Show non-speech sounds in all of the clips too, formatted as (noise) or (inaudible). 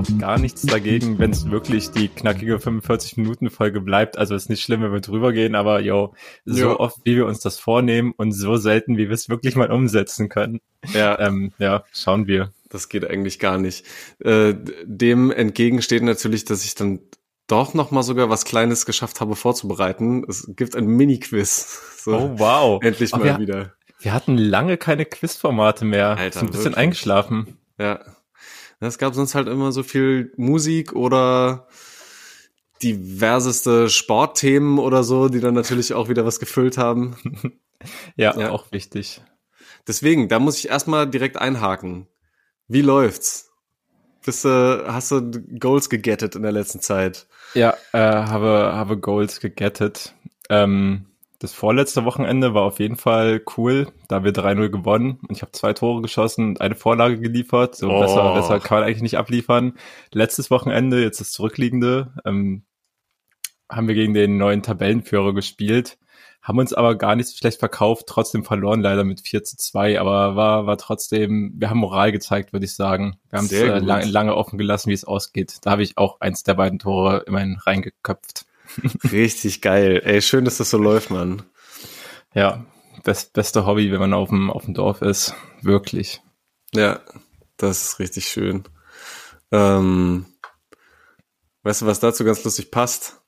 auch gar nichts dagegen, wenn es wirklich die knackige 45-Minuten-Folge bleibt. Also ist nicht schlimm, wenn wir drüber gehen, aber yo, so Ja. oft, wie wir uns das vornehmen und so selten, wie wir es wirklich mal umsetzen können. Ja, Ähm, ja, schauen wir. das geht eigentlich gar nicht. Äh, dem entgegen steht natürlich, dass ich dann doch noch mal sogar was Kleines geschafft habe vorzubereiten. Es gibt ein Mini-Quiz. So, Oh, wow. endlich mal wir, wieder. wir hatten lange keine Quizformate mehr. Alter, Sind ein bisschen wirklich. eingeschlafen. Ja. Es gab sonst halt immer so viel Musik oder diverseste Sportthemen oder so, die dann natürlich auch wieder was gefüllt haben. (laughs) Ja, Ja. auch wichtig. Deswegen, da muss ich erstmal direkt einhaken. Wie läuft's? Bist du, hast du Goals gegettet in der letzten Zeit? Ja, äh, habe, habe Goals gegettet. Ähm, das vorletzte Wochenende war auf jeden Fall cool, da wir 3-0 gewonnen und ich habe zwei Tore geschossen und eine Vorlage geliefert. So Oh. besser, besser kann man eigentlich nicht abliefern. Letztes Wochenende, jetzt das zurückliegende, ähm, haben wir gegen den neuen Tabellenführer gespielt, haben uns aber gar nicht so schlecht verkauft, trotzdem verloren leider mit 4 zu 2, aber war, war trotzdem, wir haben Moral gezeigt, würde ich sagen. Wir haben es äh, lang, lange offen gelassen, wie es ausgeht. Da habe ich auch eins der beiden Tore immerhin reingeköpft. Richtig geil. Ey, schön, dass das so läuft, Mann. Ja, best, beste Hobby, wenn man auf dem, auf dem Dorf ist. Wirklich. Ja, das ist richtig schön. Ähm, weißt du, was dazu ganz lustig passt?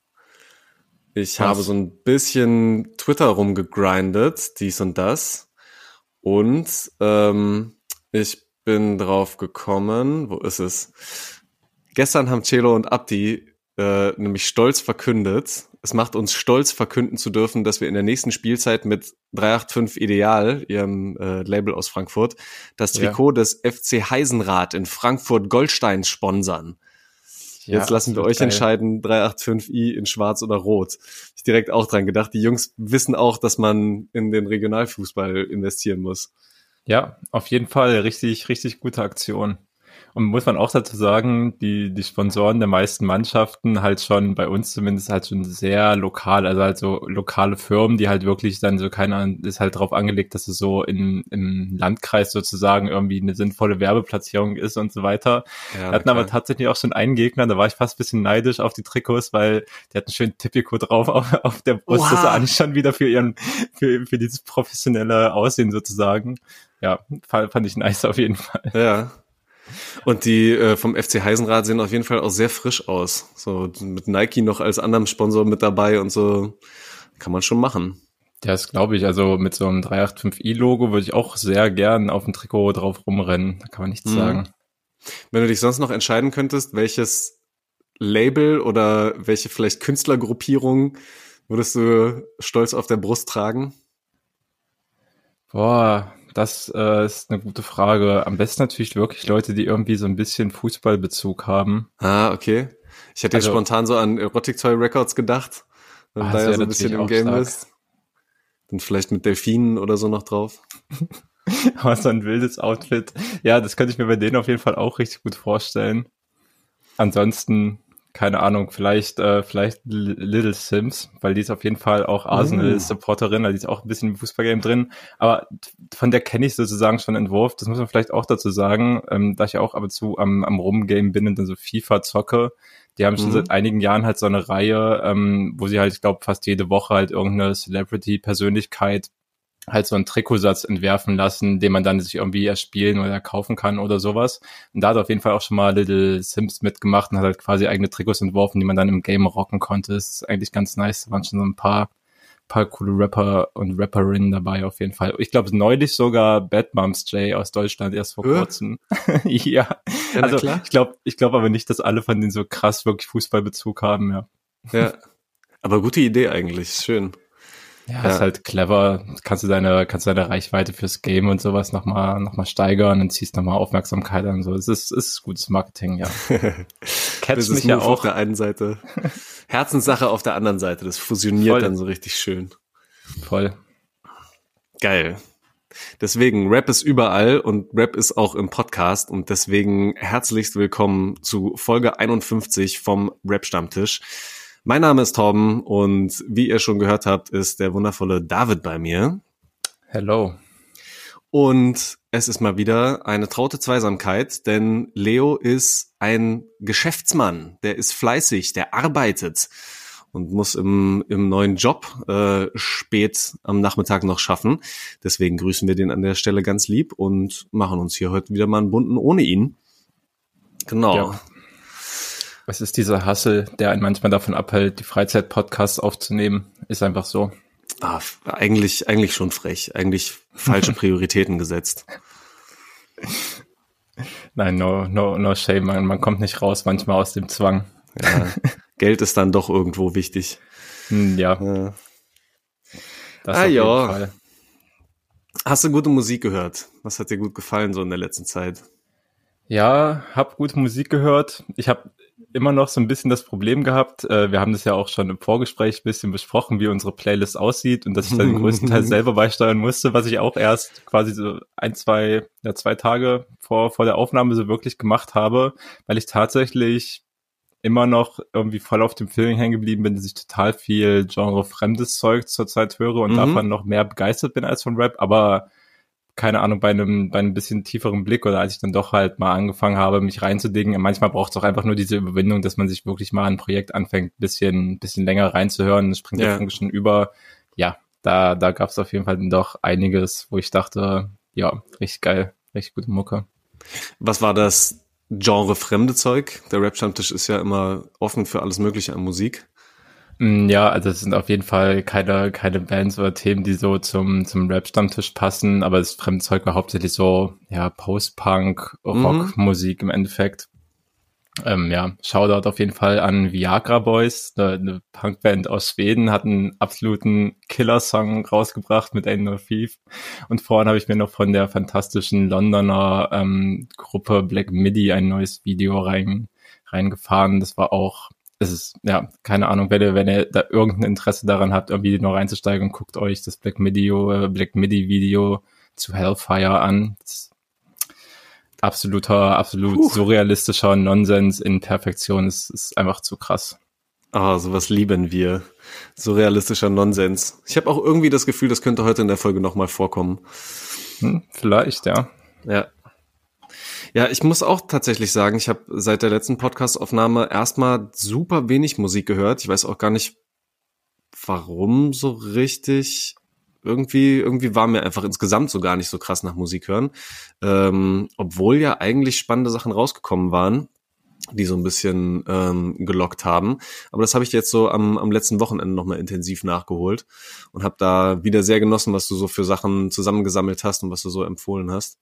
Ich Was? habe so ein bisschen Twitter rumgegrindet, dies und das. Und ähm, ich bin drauf gekommen, wo ist es? Gestern haben Celo und Abdi äh, nämlich stolz verkündet, es macht uns stolz verkünden zu dürfen, dass wir in der nächsten Spielzeit mit 385 Ideal, ihrem äh, Label aus Frankfurt, das Ja. Trikot des FC Heisenrad in Frankfurt Goldstein sponsern. Jetzt lassen wir euch geil. entscheiden, 385i in schwarz oder rot. Ich direkt auch dran gedacht, die Jungs wissen auch, dass man in den Regionalfußball investieren muss. Ja, auf jeden Fall richtig, richtig gute Aktion. Und muss man auch dazu sagen, die, die Sponsoren der meisten Mannschaften halt schon bei uns zumindest halt schon sehr lokal, also halt so lokale Firmen, die halt wirklich dann so keine Ahnung, ist halt drauf angelegt, dass es so im, im Landkreis sozusagen irgendwie eine sinnvolle Werbeplatzierung ist und so weiter. Ja, Wir hatten aber tatsächlich auch schon einen Gegner, da war ich fast ein bisschen neidisch auf die Trikots, weil die hatten schön Tipico drauf auf, auf der Brust. Das Wow. war eigentlich schon wieder für ihren, für, für dieses professionelle Aussehen sozusagen. Ja, fand, fand ich nice auf jeden Fall. Ja. Und die äh, vom FC Heisenrad sehen auf jeden Fall auch sehr frisch aus. So mit Nike noch als anderem Sponsor mit dabei und so. Kann man schon machen. Ja, das glaube ich. Also mit so einem 385i-Logo würde ich auch sehr gern auf dem Trikot drauf rumrennen. Da kann man nichts Mhm. sagen. Wenn du dich sonst noch entscheiden könntest, welches Label oder welche vielleicht Künstlergruppierung würdest du stolz auf der Brust tragen? Boah, das äh, ist eine gute Frage. Am besten natürlich wirklich Leute, die irgendwie so ein bisschen Fußballbezug haben. Ah, okay. Ich hätte jetzt Also- spontan so an Erotic Toy Records gedacht. Wenn Ah, da ja so ein bisschen im Game stark. bist. Dann vielleicht mit Delfinen oder so noch drauf. (laughs) Aber so ein wildes Outfit. Ja, das könnte ich mir bei denen auf jeden Fall auch richtig gut vorstellen. Ansonsten, keine Ahnung, vielleicht, äh, vielleicht Little Sims, weil die ist auf jeden Fall auch. Arsenal-Supporterin, also die ist auch ein bisschen im Fußballgame drin. Aber von der kenne ich sozusagen schon Entwurf. Das muss man vielleicht auch dazu sagen, ähm, da ich auch ab und zu am, am Rumgame bin und dann so FIFA zocke. Die haben schon Mhm. seit einigen Jahren halt so eine Reihe, ähm, wo sie halt, ich glaube, fast jede Woche halt irgendeine Celebrity-Persönlichkeit halt so einen Trikotsatz entwerfen lassen, den man dann sich irgendwie erspielen oder kaufen kann oder sowas. Und da hat auf jeden Fall auch schon mal Little Sims mitgemacht und hat halt quasi eigene Trikots entworfen, die man dann im Game rocken konnte. Das ist eigentlich ganz nice. Da waren schon so ein paar, paar coole Rapper und Rapperinnen dabei auf jeden Fall. Ich glaube neulich sogar Bad Moms J aus Deutschland erst vor Äh? kurzem. (laughs) ja. Ja, also klar. ich glaube ich glaube aber nicht, dass alle von denen so krass wirklich Fußballbezug haben, ja. Ja. Aber gute Idee eigentlich. Schön. Ja, ja, ist halt clever. Kannst du deine, kannst du deine Reichweite fürs Game und sowas nochmal, noch mal steigern und ziehst nochmal Aufmerksamkeit an. So, es ist, ist gutes Marketing, ja. (laughs) Catch mich ja auch. auf der einen Seite. (laughs) Herzenssache auf der anderen Seite. Das fusioniert Voll. dann so richtig schön. Voll. Geil. Deswegen, Rap ist überall und Rap ist auch im Podcast und deswegen herzlichst willkommen zu Folge 51 vom Rap Stammtisch. Mein Name ist Torben und wie ihr schon gehört habt, ist der wundervolle David bei mir. Hello. Und es ist mal wieder eine traute Zweisamkeit, denn Leo ist ein Geschäftsmann, der ist fleißig, der arbeitet und muss im, im neuen Job äh, spät am Nachmittag noch schaffen. Deswegen grüßen wir den an der Stelle ganz lieb und machen uns hier heute wieder mal einen bunten ohne ihn. Genau. Ja. Es ist dieser Hassel, der einen manchmal davon abhält, die Freizeit-Podcasts aufzunehmen. Ist einfach so. Ah, eigentlich, eigentlich schon frech. Eigentlich falsche (laughs) Prioritäten gesetzt. Nein, no, no, no shame. Man, man kommt nicht raus manchmal aus dem Zwang. Ja, Geld ist dann doch irgendwo wichtig. Hm, ja. ja. Das ah ja. Hast du gute Musik gehört? Was hat dir gut gefallen so in der letzten Zeit? Ja, hab gute Musik gehört. Ich habe immer noch so ein bisschen das Problem gehabt. Äh, wir haben das ja auch schon im Vorgespräch ein bisschen besprochen, wie unsere Playlist aussieht und dass ich da den größten Teil (laughs) selber beisteuern musste, was ich auch erst quasi so ein, zwei, ja, zwei Tage vor, vor der Aufnahme so wirklich gemacht habe, weil ich tatsächlich immer noch irgendwie voll auf dem Feeling hängen geblieben bin, dass ich total viel genre-fremdes Zeug zurzeit höre und mhm. davon noch mehr begeistert bin als von Rap, aber keine Ahnung, bei einem, bei einem bisschen tieferen Blick oder als ich dann doch halt mal angefangen habe, mich reinzudingen. Manchmal braucht es auch einfach nur diese Überwindung, dass man sich wirklich mal ein Projekt anfängt, bisschen, bisschen länger reinzuhören. Das springt ja. der schon über. Ja, da, da gab es auf jeden Fall dann doch einiges, wo ich dachte, ja, richtig geil, richtig gute Mucke. Was war das Genre-fremde Zeug? Der Rap-Stammtisch ist ja immer offen für alles Mögliche an Musik. Mm, ja, also es sind auf jeden Fall keine, keine Bands oder Themen, die so zum, zum Rap-Stammtisch passen, aber das Fremdzeug war hauptsächlich so, ja, Post-Punk, mhm. Rockmusik mhm. im Endeffekt. Ähm, ja, Shoutout auf jeden Fall an Viagra Boys, eine, eine Punkband aus Schweden, hat einen absoluten Killer-Song rausgebracht mit Ain't No Thief. Und vorhin habe ich mir noch von der fantastischen Londoner ähm, Gruppe Black Midi ein neues Video rein, reingefahren. Das war auch es ist, ja, keine Ahnung, wenn ihr, wenn ihr da irgendein Interesse daran habt, irgendwie noch reinzusteigen, guckt euch das Black Midi, äh, Black Midi Video zu Hellfire an. absoluter, absolut Puh. surrealistischer Nonsens in Perfektion. Es ist einfach zu krass. Ah, sowas lieben wir. Surrealistischer Nonsens. Ich habe auch irgendwie das Gefühl, das könnte heute in der Folge nochmal vorkommen. Hm, vielleicht, ja. Ja, ja, ich muss auch tatsächlich sagen, ich habe seit der letzten Podcast-Aufnahme erstmal super wenig Musik gehört. Ich weiß auch gar nicht, warum so richtig. Irgendwie, irgendwie war mir einfach insgesamt so gar nicht so krass nach Musik hören. Ähm, obwohl ja eigentlich spannende Sachen rausgekommen waren, die so ein bisschen ähm, gelockt haben. Aber das habe ich jetzt so am, am letzten Wochenende nochmal intensiv nachgeholt und habe da wieder sehr genossen, was du so für Sachen zusammengesammelt hast und was du so empfohlen hast.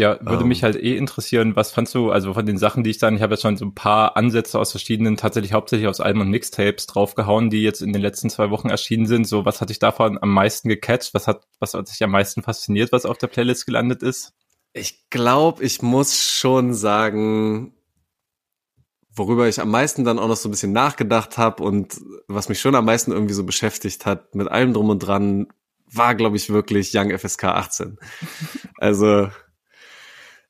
Ja, würde ähm, mich halt eh interessieren, was fandst du, also von den Sachen, die ich dann, ich habe jetzt schon so ein paar Ansätze aus verschiedenen, tatsächlich hauptsächlich aus Alben und Mixtapes draufgehauen, die jetzt in den letzten zwei Wochen erschienen sind. So, was hat dich davon am meisten gecatcht? Was hat, was hat dich am meisten fasziniert, was auf der Playlist gelandet ist? Ich glaube, ich muss schon sagen, worüber ich am meisten dann auch noch so ein bisschen nachgedacht habe und was mich schon am meisten irgendwie so beschäftigt hat, mit allem drum und dran, war, glaube ich, wirklich Young FSK 18. (laughs) Also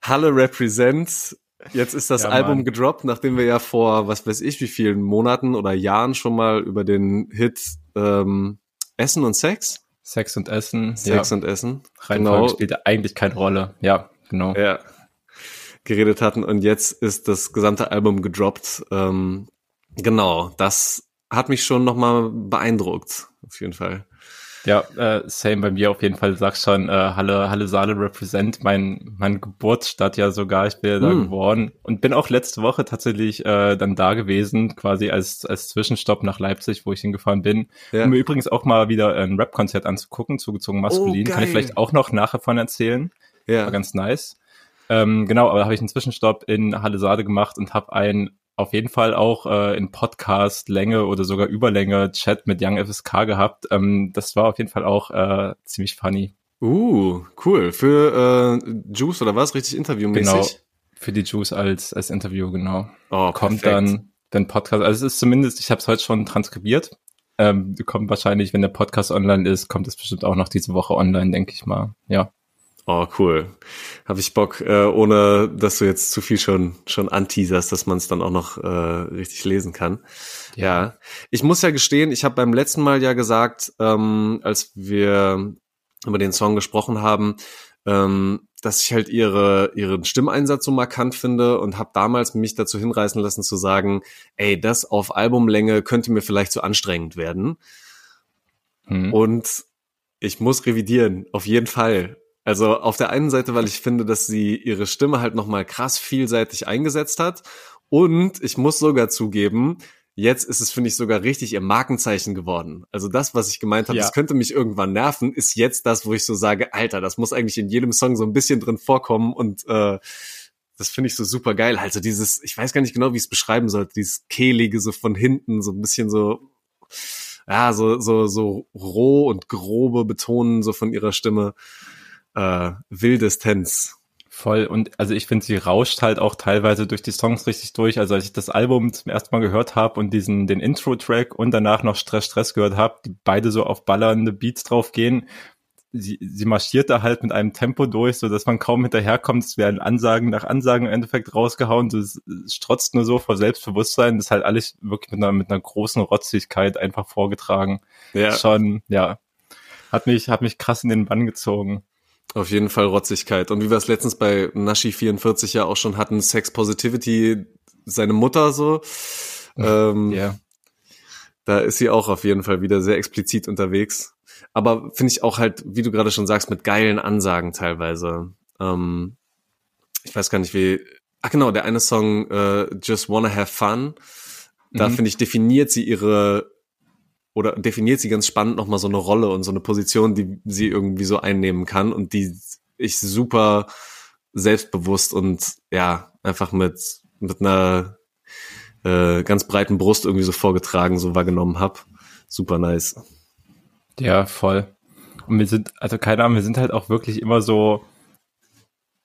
Halle Represents. Jetzt ist das ja, Album Mann. gedroppt, nachdem wir ja vor, was weiß ich, wie vielen Monaten oder Jahren schon mal über den Hit ähm, Essen und Sex? Sex und Essen. Sex ja. und Essen. Reihenfolge genau. spielt eigentlich keine Rolle. Ja, genau. Ja. Geredet hatten und jetzt ist das gesamte Album gedroppt. Ähm, genau, das hat mich schon nochmal beeindruckt, auf jeden Fall. Ja, äh, same bei mir auf jeden Fall. Sag schon, äh, Halle, Halle Saale represent mein, mein Geburtsstadt ja sogar. Ich bin ja da mm. geboren und bin auch letzte Woche tatsächlich äh, dann da gewesen, quasi als, als Zwischenstopp nach Leipzig, wo ich hingefahren bin. Ja. Um mir übrigens auch mal wieder ein Rap-Konzert anzugucken, zugezogen maskulin. Oh, Kann ich vielleicht auch noch nachher von erzählen. Ja. War ganz nice. Ähm, genau, aber da habe ich einen Zwischenstopp in Halle Saale gemacht und habe ein auf jeden Fall auch äh, in Podcast-Länge oder sogar Überlänge Chat mit Young FSK gehabt. Ähm, das war auf jeden Fall auch äh, ziemlich funny. Uh, cool. Für äh, Juice oder was? Richtig interviewmäßig? Genau, für die Juice als, als Interview, genau. Oh, Kommt perfekt. dann, wenn Podcast, also es ist zumindest, ich habe es heute schon transkribiert. Ähm, kommt wahrscheinlich, wenn der Podcast online ist, kommt es bestimmt auch noch diese Woche online, denke ich mal. Ja. Oh, cool. Habe ich Bock, äh, ohne dass du jetzt zu viel schon schon anteaserst, dass man es dann auch noch äh, richtig lesen kann. Ja. Ich muss ja gestehen, ich habe beim letzten Mal ja gesagt, ähm, als wir über den Song gesprochen haben, ähm, dass ich halt ihre ihren Stimmeinsatz so markant finde und habe damals mich dazu hinreißen lassen zu sagen, ey, das auf Albumlänge könnte mir vielleicht zu anstrengend werden. Hm. Und ich muss revidieren, auf jeden Fall. Also auf der einen Seite, weil ich finde, dass sie ihre Stimme halt nochmal krass vielseitig eingesetzt hat. Und ich muss sogar zugeben, jetzt ist es, finde ich, sogar richtig ihr Markenzeichen geworden. Also das, was ich gemeint habe, Ja. das könnte mich irgendwann nerven, ist jetzt das, wo ich so sage, Alter, das muss eigentlich in jedem Song so ein bisschen drin vorkommen und äh, das finde ich so super geil. Also dieses, ich weiß gar nicht genau, wie ich es beschreiben sollte, dieses kehlige so von hinten, so ein bisschen so, ja, so, so, so roh und grobe Betonen so von ihrer Stimme. Äh, Wildistenz. Voll. Und also ich finde, sie rauscht halt auch teilweise durch die Songs richtig durch. Also als ich das Album zum ersten Mal gehört habe und diesen den Intro-Track und danach noch Stress Stress gehört habe, die beide so auf ballernde Beats drauf gehen, sie, sie marschiert da halt mit einem Tempo durch, so dass man kaum hinterherkommt. Es werden Ansagen nach Ansagen im Endeffekt rausgehauen. So, es, es strotzt nur so vor Selbstbewusstsein. Das ist halt alles wirklich mit einer, mit einer großen Rotzigkeit einfach vorgetragen. Ja, Schon, ja. Hat mich, hat mich krass in den Bann gezogen. Auf jeden Fall Rotzigkeit. Und wie wir es letztens bei Nashi44 ja auch schon hatten, Sex Positivity, seine Mutter so. Ähm, Ja. Da ist sie auch auf jeden Fall wieder sehr explizit unterwegs. Aber finde ich auch halt, wie du gerade schon sagst, mit geilen Ansagen teilweise. Ähm, ich weiß gar nicht wie. Ach genau, der eine Song äh, Just Wanna Have Fun. Da Mhm. finde ich definiert sie ihre oder definiert sie ganz spannend nochmal so eine Rolle und so eine Position, die sie irgendwie so einnehmen kann und die ich super selbstbewusst und ja einfach mit mit einer äh, ganz breiten Brust irgendwie so vorgetragen, so wahrgenommen hab. Super nice. Ja, voll. Und wir sind, also keine Ahnung, wir sind halt auch wirklich immer so,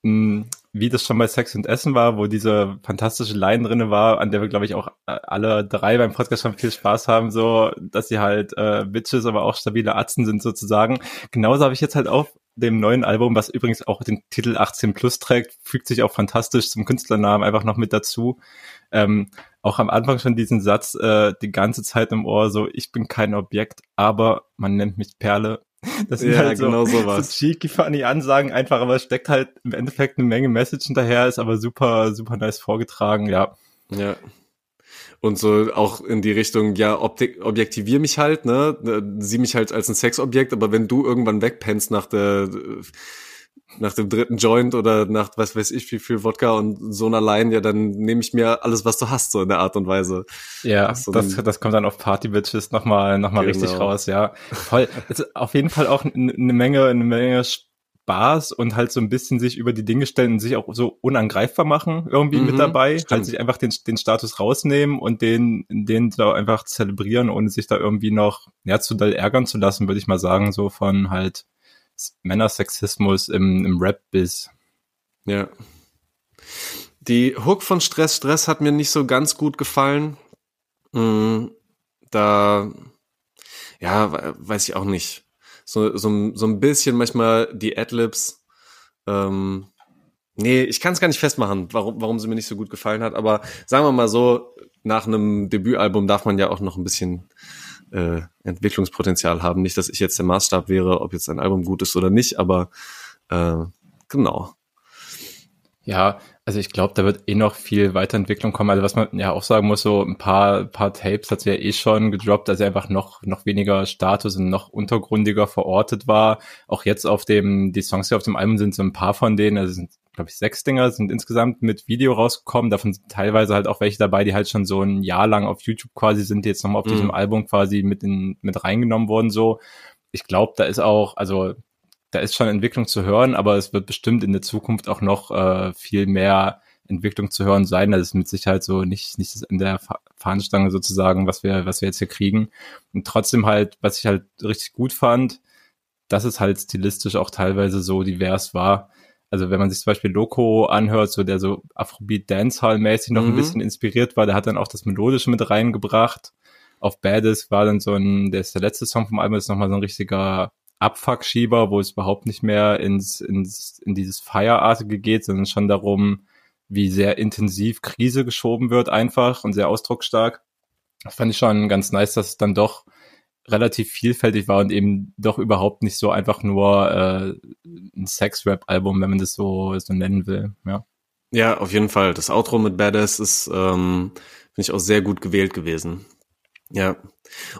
mh, wie das schon bei Sex und Essen war, wo diese fantastische Line drinne war, an der wir, glaube ich, auch äh, alle drei beim Podcast schon viel Spaß haben, so, dass sie halt äh, Bitches, aber auch stabile Atzen sind sozusagen. Genauso habe ich jetzt halt auf dem neuen Album, was übrigens auch den Titel 18 Plus trägt, fügt sich auch fantastisch zum Künstlernamen einfach noch mit dazu. Ähm, auch am Anfang schon diesen Satz äh, die ganze Zeit im Ohr, so ich bin kein Objekt, aber man nennt mich Perle. Das sind Ja, halt so, genau sowas. so cheeky funny Ansagen einfach, aber es steckt halt im Endeffekt eine Menge Message hinterher, ist aber super, super nice vorgetragen, ja. Ja. Und so auch in die Richtung, ja, obje- objektivier mich halt, ne? Sieh mich halt als ein Sexobjekt, aber wenn du irgendwann wegpennst nach der nach dem dritten Joint oder nach was weiß ich wie viel Wodka und so einer Line, ja, dann nehme ich mir alles, was du hast, so in der Art und Weise. Ja, So das, das kommt dann auf Party Bitches nochmal noch mal Genau. richtig raus, ja. Voll. Ist auf jeden Fall auch eine Menge, eine Menge Spaß und halt so ein bisschen sich über die Dinge stellen und sich auch so unangreifbar machen irgendwie Mhm, mit dabei. stimmt. Halt sich einfach den, den Status rausnehmen und den, den so einfach zelebrieren, ohne sich da irgendwie noch, ja, zu doll ärgern zu lassen, würde ich mal sagen, so von halt Männersexismus im, im Rap-Biz. Ja. Die Hook von Stress, Stress hat mir nicht so ganz gut gefallen. Mm, Da, ja, we- weiß ich auch nicht. So, so, so ein bisschen manchmal die Adlibs. Ähm, nee, ich kann es gar nicht festmachen, warum, warum sie mir nicht so gut gefallen hat. Aber sagen wir mal so, nach einem Debütalbum darf man ja auch noch ein bisschen äh, Entwicklungspotenzial haben. Nicht, dass ich jetzt der Maßstab wäre, ob jetzt ein Album gut ist oder nicht, aber äh, genau. Ja, also ich glaube, da wird eh noch viel Weiterentwicklung kommen. Also was man ja auch sagen muss, so ein paar, paar Tapes hat sie ja eh schon gedroppt, er einfach noch, noch weniger Status und noch untergrundiger verortet war. Auch jetzt auf dem, die Songs, die auf dem Album sind, so ein paar von denen, also sind, glaube ich, sechs Dinger sind insgesamt mit Video rausgekommen. Davon sind teilweise halt auch welche dabei, die halt schon so ein Jahr lang auf YouTube quasi sind, die jetzt nochmal auf Mhm. diesem Album quasi mit in, mit reingenommen worden, so. Ich glaube, da ist auch, also da ist schon Entwicklung zu hören, aber es wird bestimmt in der Zukunft auch noch äh, viel mehr Entwicklung zu hören sein. Das ist mit Sicherheit so nicht, nicht in der Fahnenstange sozusagen, was wir, was wir jetzt hier kriegen. Und trotzdem halt, was ich halt richtig gut fand, dass es halt stilistisch auch teilweise so divers war. Also wenn man sich zum Beispiel Loco anhört, so der so Afrobeat Dancehall mäßig noch mhm. ein bisschen inspiriert war, der hat dann auch das Melodische mit reingebracht. Auf Baddest war dann so ein, der ist der letzte Song vom Album, ist nochmal so ein richtiger Abfuck-Schieber, wo es überhaupt nicht mehr ins, ins, in dieses Feierartige geht, sondern schon darum, wie sehr intensiv Krise geschoben wird einfach und sehr ausdrucksstark. Das fand ich schon ganz nice, dass es dann doch relativ vielfältig war und eben doch überhaupt nicht so einfach nur äh, ein Sex-Rap-Album, wenn man das so, so nennen will, ja. Ja, auf jeden Fall. Das Outro mit Badass ist, ähm, finde ich auch sehr gut gewählt gewesen. Ja.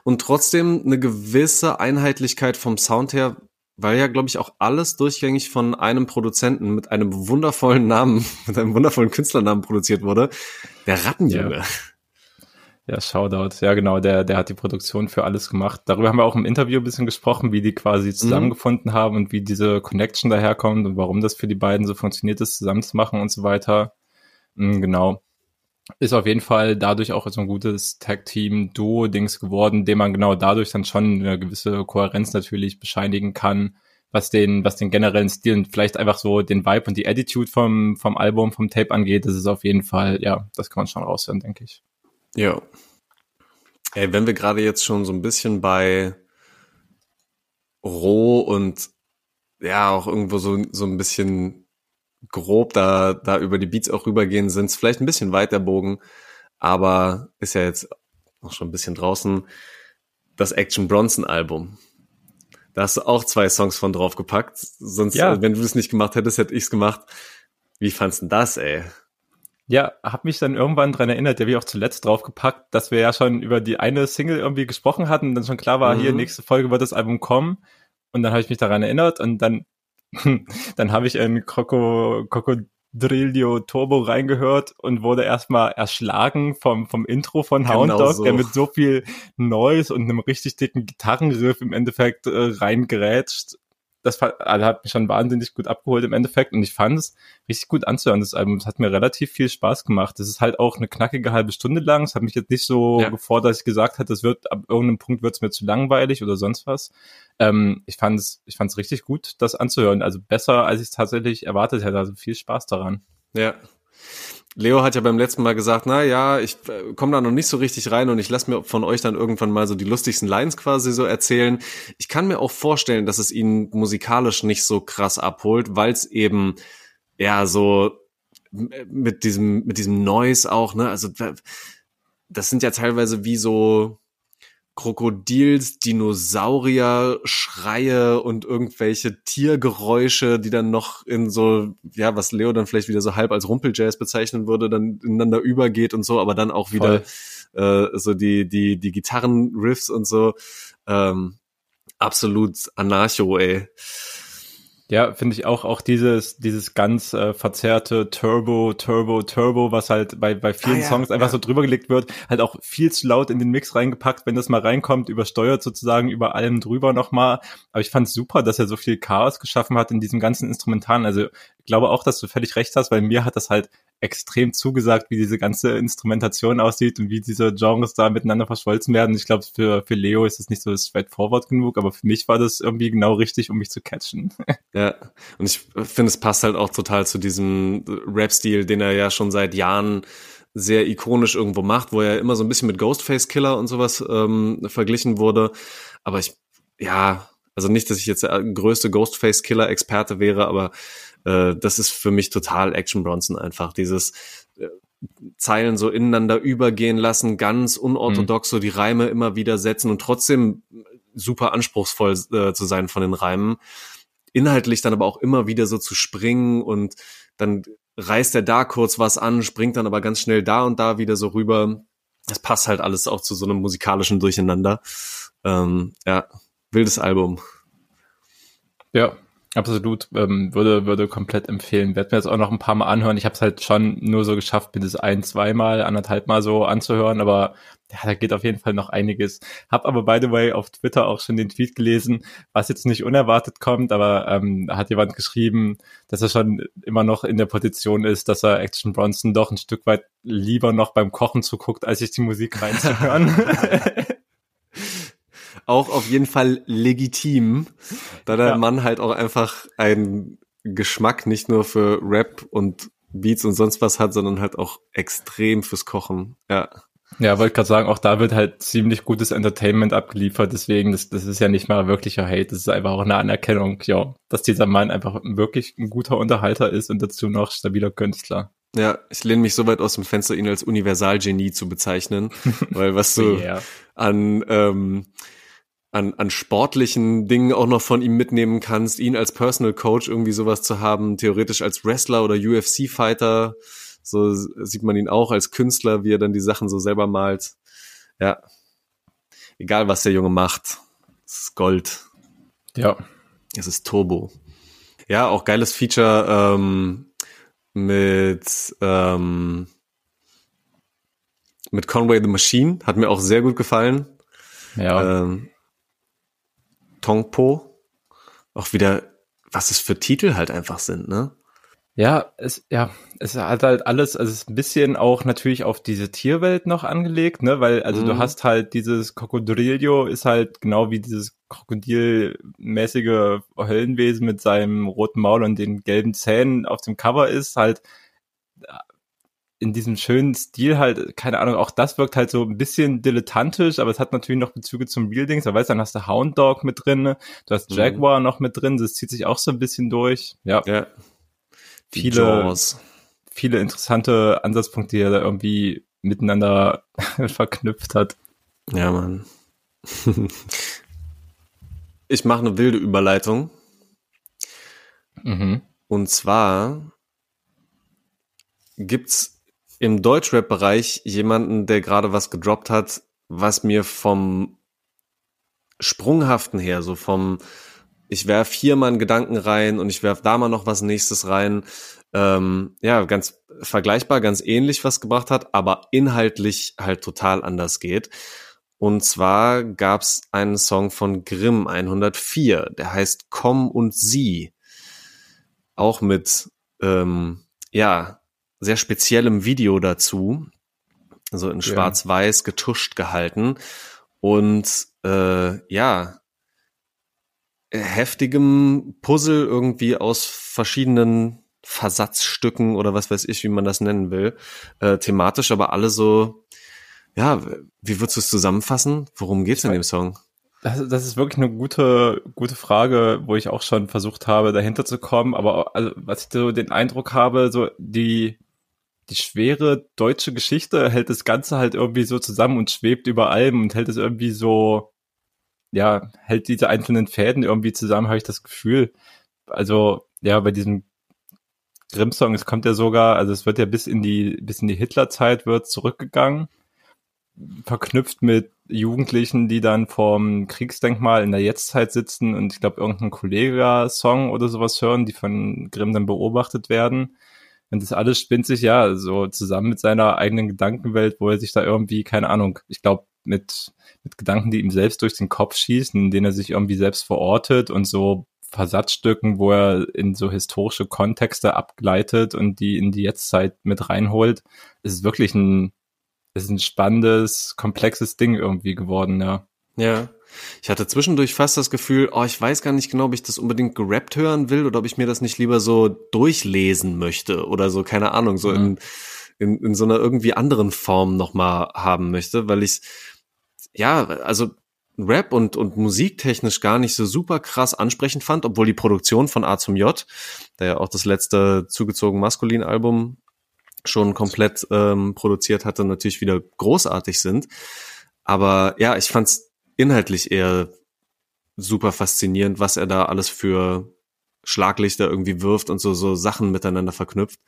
Und trotzdem eine gewisse Einheitlichkeit vom Sound her, weil ja, glaube ich, auch alles durchgängig von einem Produzenten mit einem wundervollen Namen, (laughs) mit einem wundervollen Künstlernamen produziert wurde. Der Rattenjunge. Ja. Ja, Shoutout. Ja, genau, der, der hat die Produktion für alles gemacht. Darüber haben wir auch im Interview ein bisschen gesprochen, wie die quasi mhm. zusammengefunden mhm. haben und wie diese Connection daherkommt und warum das für die beiden so funktioniert ist, zusammen zu machen und so weiter. Mhm, genau. Ist auf jeden Fall dadurch auch so ein gutes Tag-Team-Duo-Dings geworden, dem man genau dadurch dann schon eine gewisse Kohärenz natürlich bescheinigen kann, was den, was den generellen Stil und vielleicht einfach so den Vibe und die Attitude vom, vom Album, vom Tape angeht, das ist auf jeden Fall, ja, das kann man schon raushören, denke ich. Ja. Ey, wenn wir gerade jetzt schon so ein bisschen bei roh und ja auch irgendwo so, so ein bisschen grob da, da über die Beats auch rübergehen, sind es vielleicht ein bisschen weiter Bogen, aber ist ja jetzt auch schon ein bisschen draußen. Das Action Bronson Album. Da hast du auch zwei Songs von draufgepackt. Sonst, ja. wenn du das nicht gemacht hättest, hätte ich's gemacht. Wie fandst du das, ey? Ja, hab mich dann irgendwann dran erinnert, der wie auch zuletzt draufgepackt, dass wir ja schon über die eine Single irgendwie gesprochen hatten und dann schon klar war, mhm. hier nächste Folge wird das Album kommen. Und dann habe ich mich daran erinnert und dann, (laughs) dann habe ich in Coco, Cocodrillo Turbo reingehört und wurde erstmal erschlagen vom, vom Intro von Hound genau Dog, so. der mit so viel Noise und einem richtig dicken Gitarrenriff im Endeffekt äh, reingerätscht das also hat mich schon wahnsinnig gut abgeholt im Endeffekt und ich fand es richtig gut anzuhören, das Album. Es hat mir relativ viel Spaß gemacht. Es ist halt auch eine knackige halbe Stunde lang. Es hat mich jetzt nicht so ja. gefordert, dass ich gesagt hätte, es wird ab irgendeinem Punkt wird es mir zu langweilig oder sonst was. Ähm, ich fand es ich fand's richtig gut, das anzuhören. Also besser, als ich es tatsächlich erwartet hätte. Also viel Spaß daran. Ja. Leo hat ja beim letzten Mal gesagt, na ja, ich äh, komme da noch nicht so richtig rein und ich lasse mir von euch dann irgendwann mal so die lustigsten Lines quasi so erzählen. Ich kann mir auch vorstellen, dass es ihn musikalisch nicht so krass abholt, weil es eben ja so mit diesem mit diesem Noise auch, ne? Also das sind ja teilweise wie so Krokodils, Dinosaurier, Schreie und irgendwelche Tiergeräusche, die dann noch in so, ja, was Leo dann vielleicht wieder so halb als Rumpeljazz bezeichnen würde, dann ineinander übergeht und so, aber dann auch wieder äh, so die, die, die Gitarrenriffs und so. Ähm, absolut Anarcho, ey. Ja, finde ich auch, auch dieses, dieses ganz äh, verzerrte Turbo, Turbo, Turbo, was halt bei, bei vielen ah, ja, Songs einfach ja. so drüber gelegt wird, halt auch viel zu laut in den Mix reingepackt, wenn das mal reinkommt, übersteuert sozusagen über allem drüber nochmal. Aber ich fand super, dass er so viel Chaos geschaffen hat in diesem ganzen Instrumentalen. Also ich glaube auch, dass du völlig recht hast, weil mir hat das halt extrem zugesagt, wie diese ganze Instrumentation aussieht und wie diese Genres da miteinander verschmolzen werden. Ich glaube, für, für Leo ist es nicht so straightforward genug, aber für mich war das irgendwie genau richtig, um mich zu catchen. (laughs) Ja, und ich finde, es passt halt auch total zu diesem Rap-Stil, den er ja schon seit Jahren sehr ikonisch irgendwo macht, wo er immer so ein bisschen mit Ghostface Killer und sowas ähm, verglichen wurde. Aber ich, ja, also nicht, dass ich jetzt der größte Ghostface Killer Experte wäre, aber äh, das ist für mich total Action Bronson einfach. Dieses äh, Zeilen so ineinander übergehen lassen, ganz unorthodox mhm. so die Reime immer wieder setzen und trotzdem super anspruchsvoll äh, zu sein von den Reimen. Inhaltlich dann aber auch immer wieder so zu springen und dann reißt er da kurz was an, springt dann aber ganz schnell da und da wieder so rüber. Das passt halt alles auch zu so einem musikalischen Durcheinander. Ähm, ja, wildes Album. Ja, Absolut, ähm, würde, würde komplett empfehlen. Werd mir jetzt auch noch ein paar Mal anhören. Ich habe es halt schon nur so geschafft, mir das ein, zweimal, anderthalb Mal so anzuhören, aber ja, da geht auf jeden Fall noch einiges. Hab aber by the way auf Twitter auch schon den Tweet gelesen, was jetzt nicht unerwartet kommt, aber ähm, hat jemand geschrieben, dass er schon immer noch in der Position ist, dass er Action Bronson doch ein Stück weit lieber noch beim Kochen zuguckt, als sich die Musik reinzuhören. (laughs) (laughs) auch auf jeden Fall legitim, da der ja. Mann halt auch einfach einen Geschmack nicht nur für Rap und Beats und sonst was hat, sondern halt auch extrem fürs Kochen. Ja. Ja, wollte gerade sagen, auch da wird halt ziemlich gutes Entertainment abgeliefert, deswegen, das, das ist ja nicht mal wirklicher Hate, das ist einfach auch eine Anerkennung, ja, dass dieser Mann einfach wirklich ein guter Unterhalter ist und dazu noch stabiler Künstler. Ja, ich lehne mich so weit aus dem Fenster, ihn als Universalgenie zu bezeichnen, (laughs) weil was du yeah. an ähm, an, an sportlichen Dingen auch noch von ihm mitnehmen kannst, ihn als Personal Coach irgendwie sowas zu haben, theoretisch als Wrestler oder UFC-Fighter, so sieht man ihn auch als Künstler, wie er dann die Sachen so selber malt. Ja, egal was der Junge macht, es ist Gold. Ja. Es ist Turbo. Ja, auch geiles Feature ähm, mit ähm, mit Conway the Machine, hat mir auch sehr gut gefallen. Ja. Ähm, Tongpo. Auch wieder, was es für Titel halt einfach sind, ne? Ja, es, ja, es hat halt alles, also es ist ein bisschen auch natürlich auf diese Tierwelt noch angelegt, ne, weil, also mhm. du hast halt dieses Krokodilio ist halt genau wie dieses krokodilmäßige Höllenwesen mit seinem roten Maul und den gelben Zähnen auf dem Cover ist, halt in diesem schönen Stil halt, keine Ahnung, auch das wirkt halt so ein bisschen dilettantisch, aber es hat natürlich noch Bezüge zum Real Dings. Da weißt dann hast du Hound Dog mit drin, ne? du hast mhm. Jaguar mhm. noch mit drin, das zieht sich auch so ein bisschen durch. Ja. ja. viele, Jaws. viele interessante Ansatzpunkte, die er da irgendwie miteinander (laughs) verknüpft hat. Ja, Mann. (laughs) ich mache eine wilde Überleitung. Mhm. Und zwar gibt's im Deutschrap-Bereich jemanden, der gerade was gedroppt hat, was mir vom Sprunghaften her, so vom ich werf hier mal einen Gedanken rein und ich werf da mal noch was nächstes rein, ähm, ja, ganz vergleichbar, ganz ähnlich was gebracht hat, aber inhaltlich halt total anders geht. Und zwar gab's einen Song von Grimm 104, der heißt Komm und Sie. Auch mit, ähm, ja, sehr speziellem Video dazu, so in schwarz-weiß getuscht gehalten und äh, ja, heftigem Puzzle irgendwie aus verschiedenen Versatzstücken oder was weiß ich, wie man das nennen will, äh, thematisch, aber alle so, ja, wie würdest du es zusammenfassen? Worum geht's in dem Song? Das, das ist wirklich eine gute, gute Frage, wo ich auch schon versucht habe, dahinter zu kommen. Aber also, was ich so den Eindruck habe, so die, die schwere deutsche Geschichte hält das Ganze halt irgendwie so zusammen und schwebt über allem und hält es irgendwie so, ja, hält diese einzelnen Fäden irgendwie zusammen, habe ich das Gefühl. Also, ja, bei diesem Grimm-Song, es kommt ja sogar, also es wird ja bis in die, bis in die Hitlerzeit wird zurückgegangen, verknüpft mit Jugendlichen, die dann vorm Kriegsdenkmal in der Jetztzeit sitzen und ich glaube irgendeinen Kollega-Song oder sowas hören, die von Grimm dann beobachtet werden. Und das alles spinnt sich ja so zusammen mit seiner eigenen Gedankenwelt, wo er sich da irgendwie, keine Ahnung, ich glaube, mit, mit Gedanken, die ihm selbst durch den Kopf schießen, in denen er sich irgendwie selbst verortet und so Versatzstücken, wo er in so historische Kontexte abgleitet und die in die Jetztzeit mit reinholt, ist es wirklich ein, ist ein spannendes, komplexes Ding irgendwie geworden, ja. Ja. Ich hatte zwischendurch fast das Gefühl, oh, ich weiß gar nicht genau, ob ich das unbedingt gerappt hören will oder ob ich mir das nicht lieber so durchlesen möchte oder so, keine Ahnung, so mhm. in, in, in so einer irgendwie anderen Form nochmal haben möchte, weil ich, ja, also Rap und, und musiktechnisch gar nicht so super krass ansprechend fand, obwohl die Produktion von A zum J, der ja auch das letzte zugezogen maskulin Album schon komplett ähm, produziert hatte, natürlich wieder großartig sind. Aber ja, ich fand's inhaltlich eher super faszinierend, was er da alles für Schlaglichter irgendwie wirft und so, so Sachen miteinander verknüpft.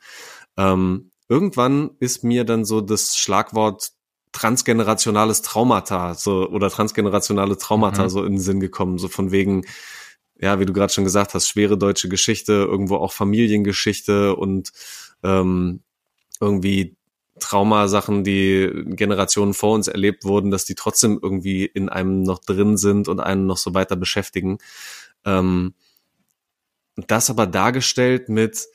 Ähm, irgendwann ist mir dann so das Schlagwort transgenerationales Traumata so oder transgenerationale Traumata mhm. so in den Sinn gekommen, so von wegen ja, wie du gerade schon gesagt hast, schwere deutsche Geschichte, irgendwo auch Familiengeschichte und ähm, irgendwie Traumasachen, die Generationen vor uns erlebt wurden, dass die trotzdem irgendwie in einem noch drin sind und einen noch so weiter beschäftigen. Ähm, das aber dargestellt mit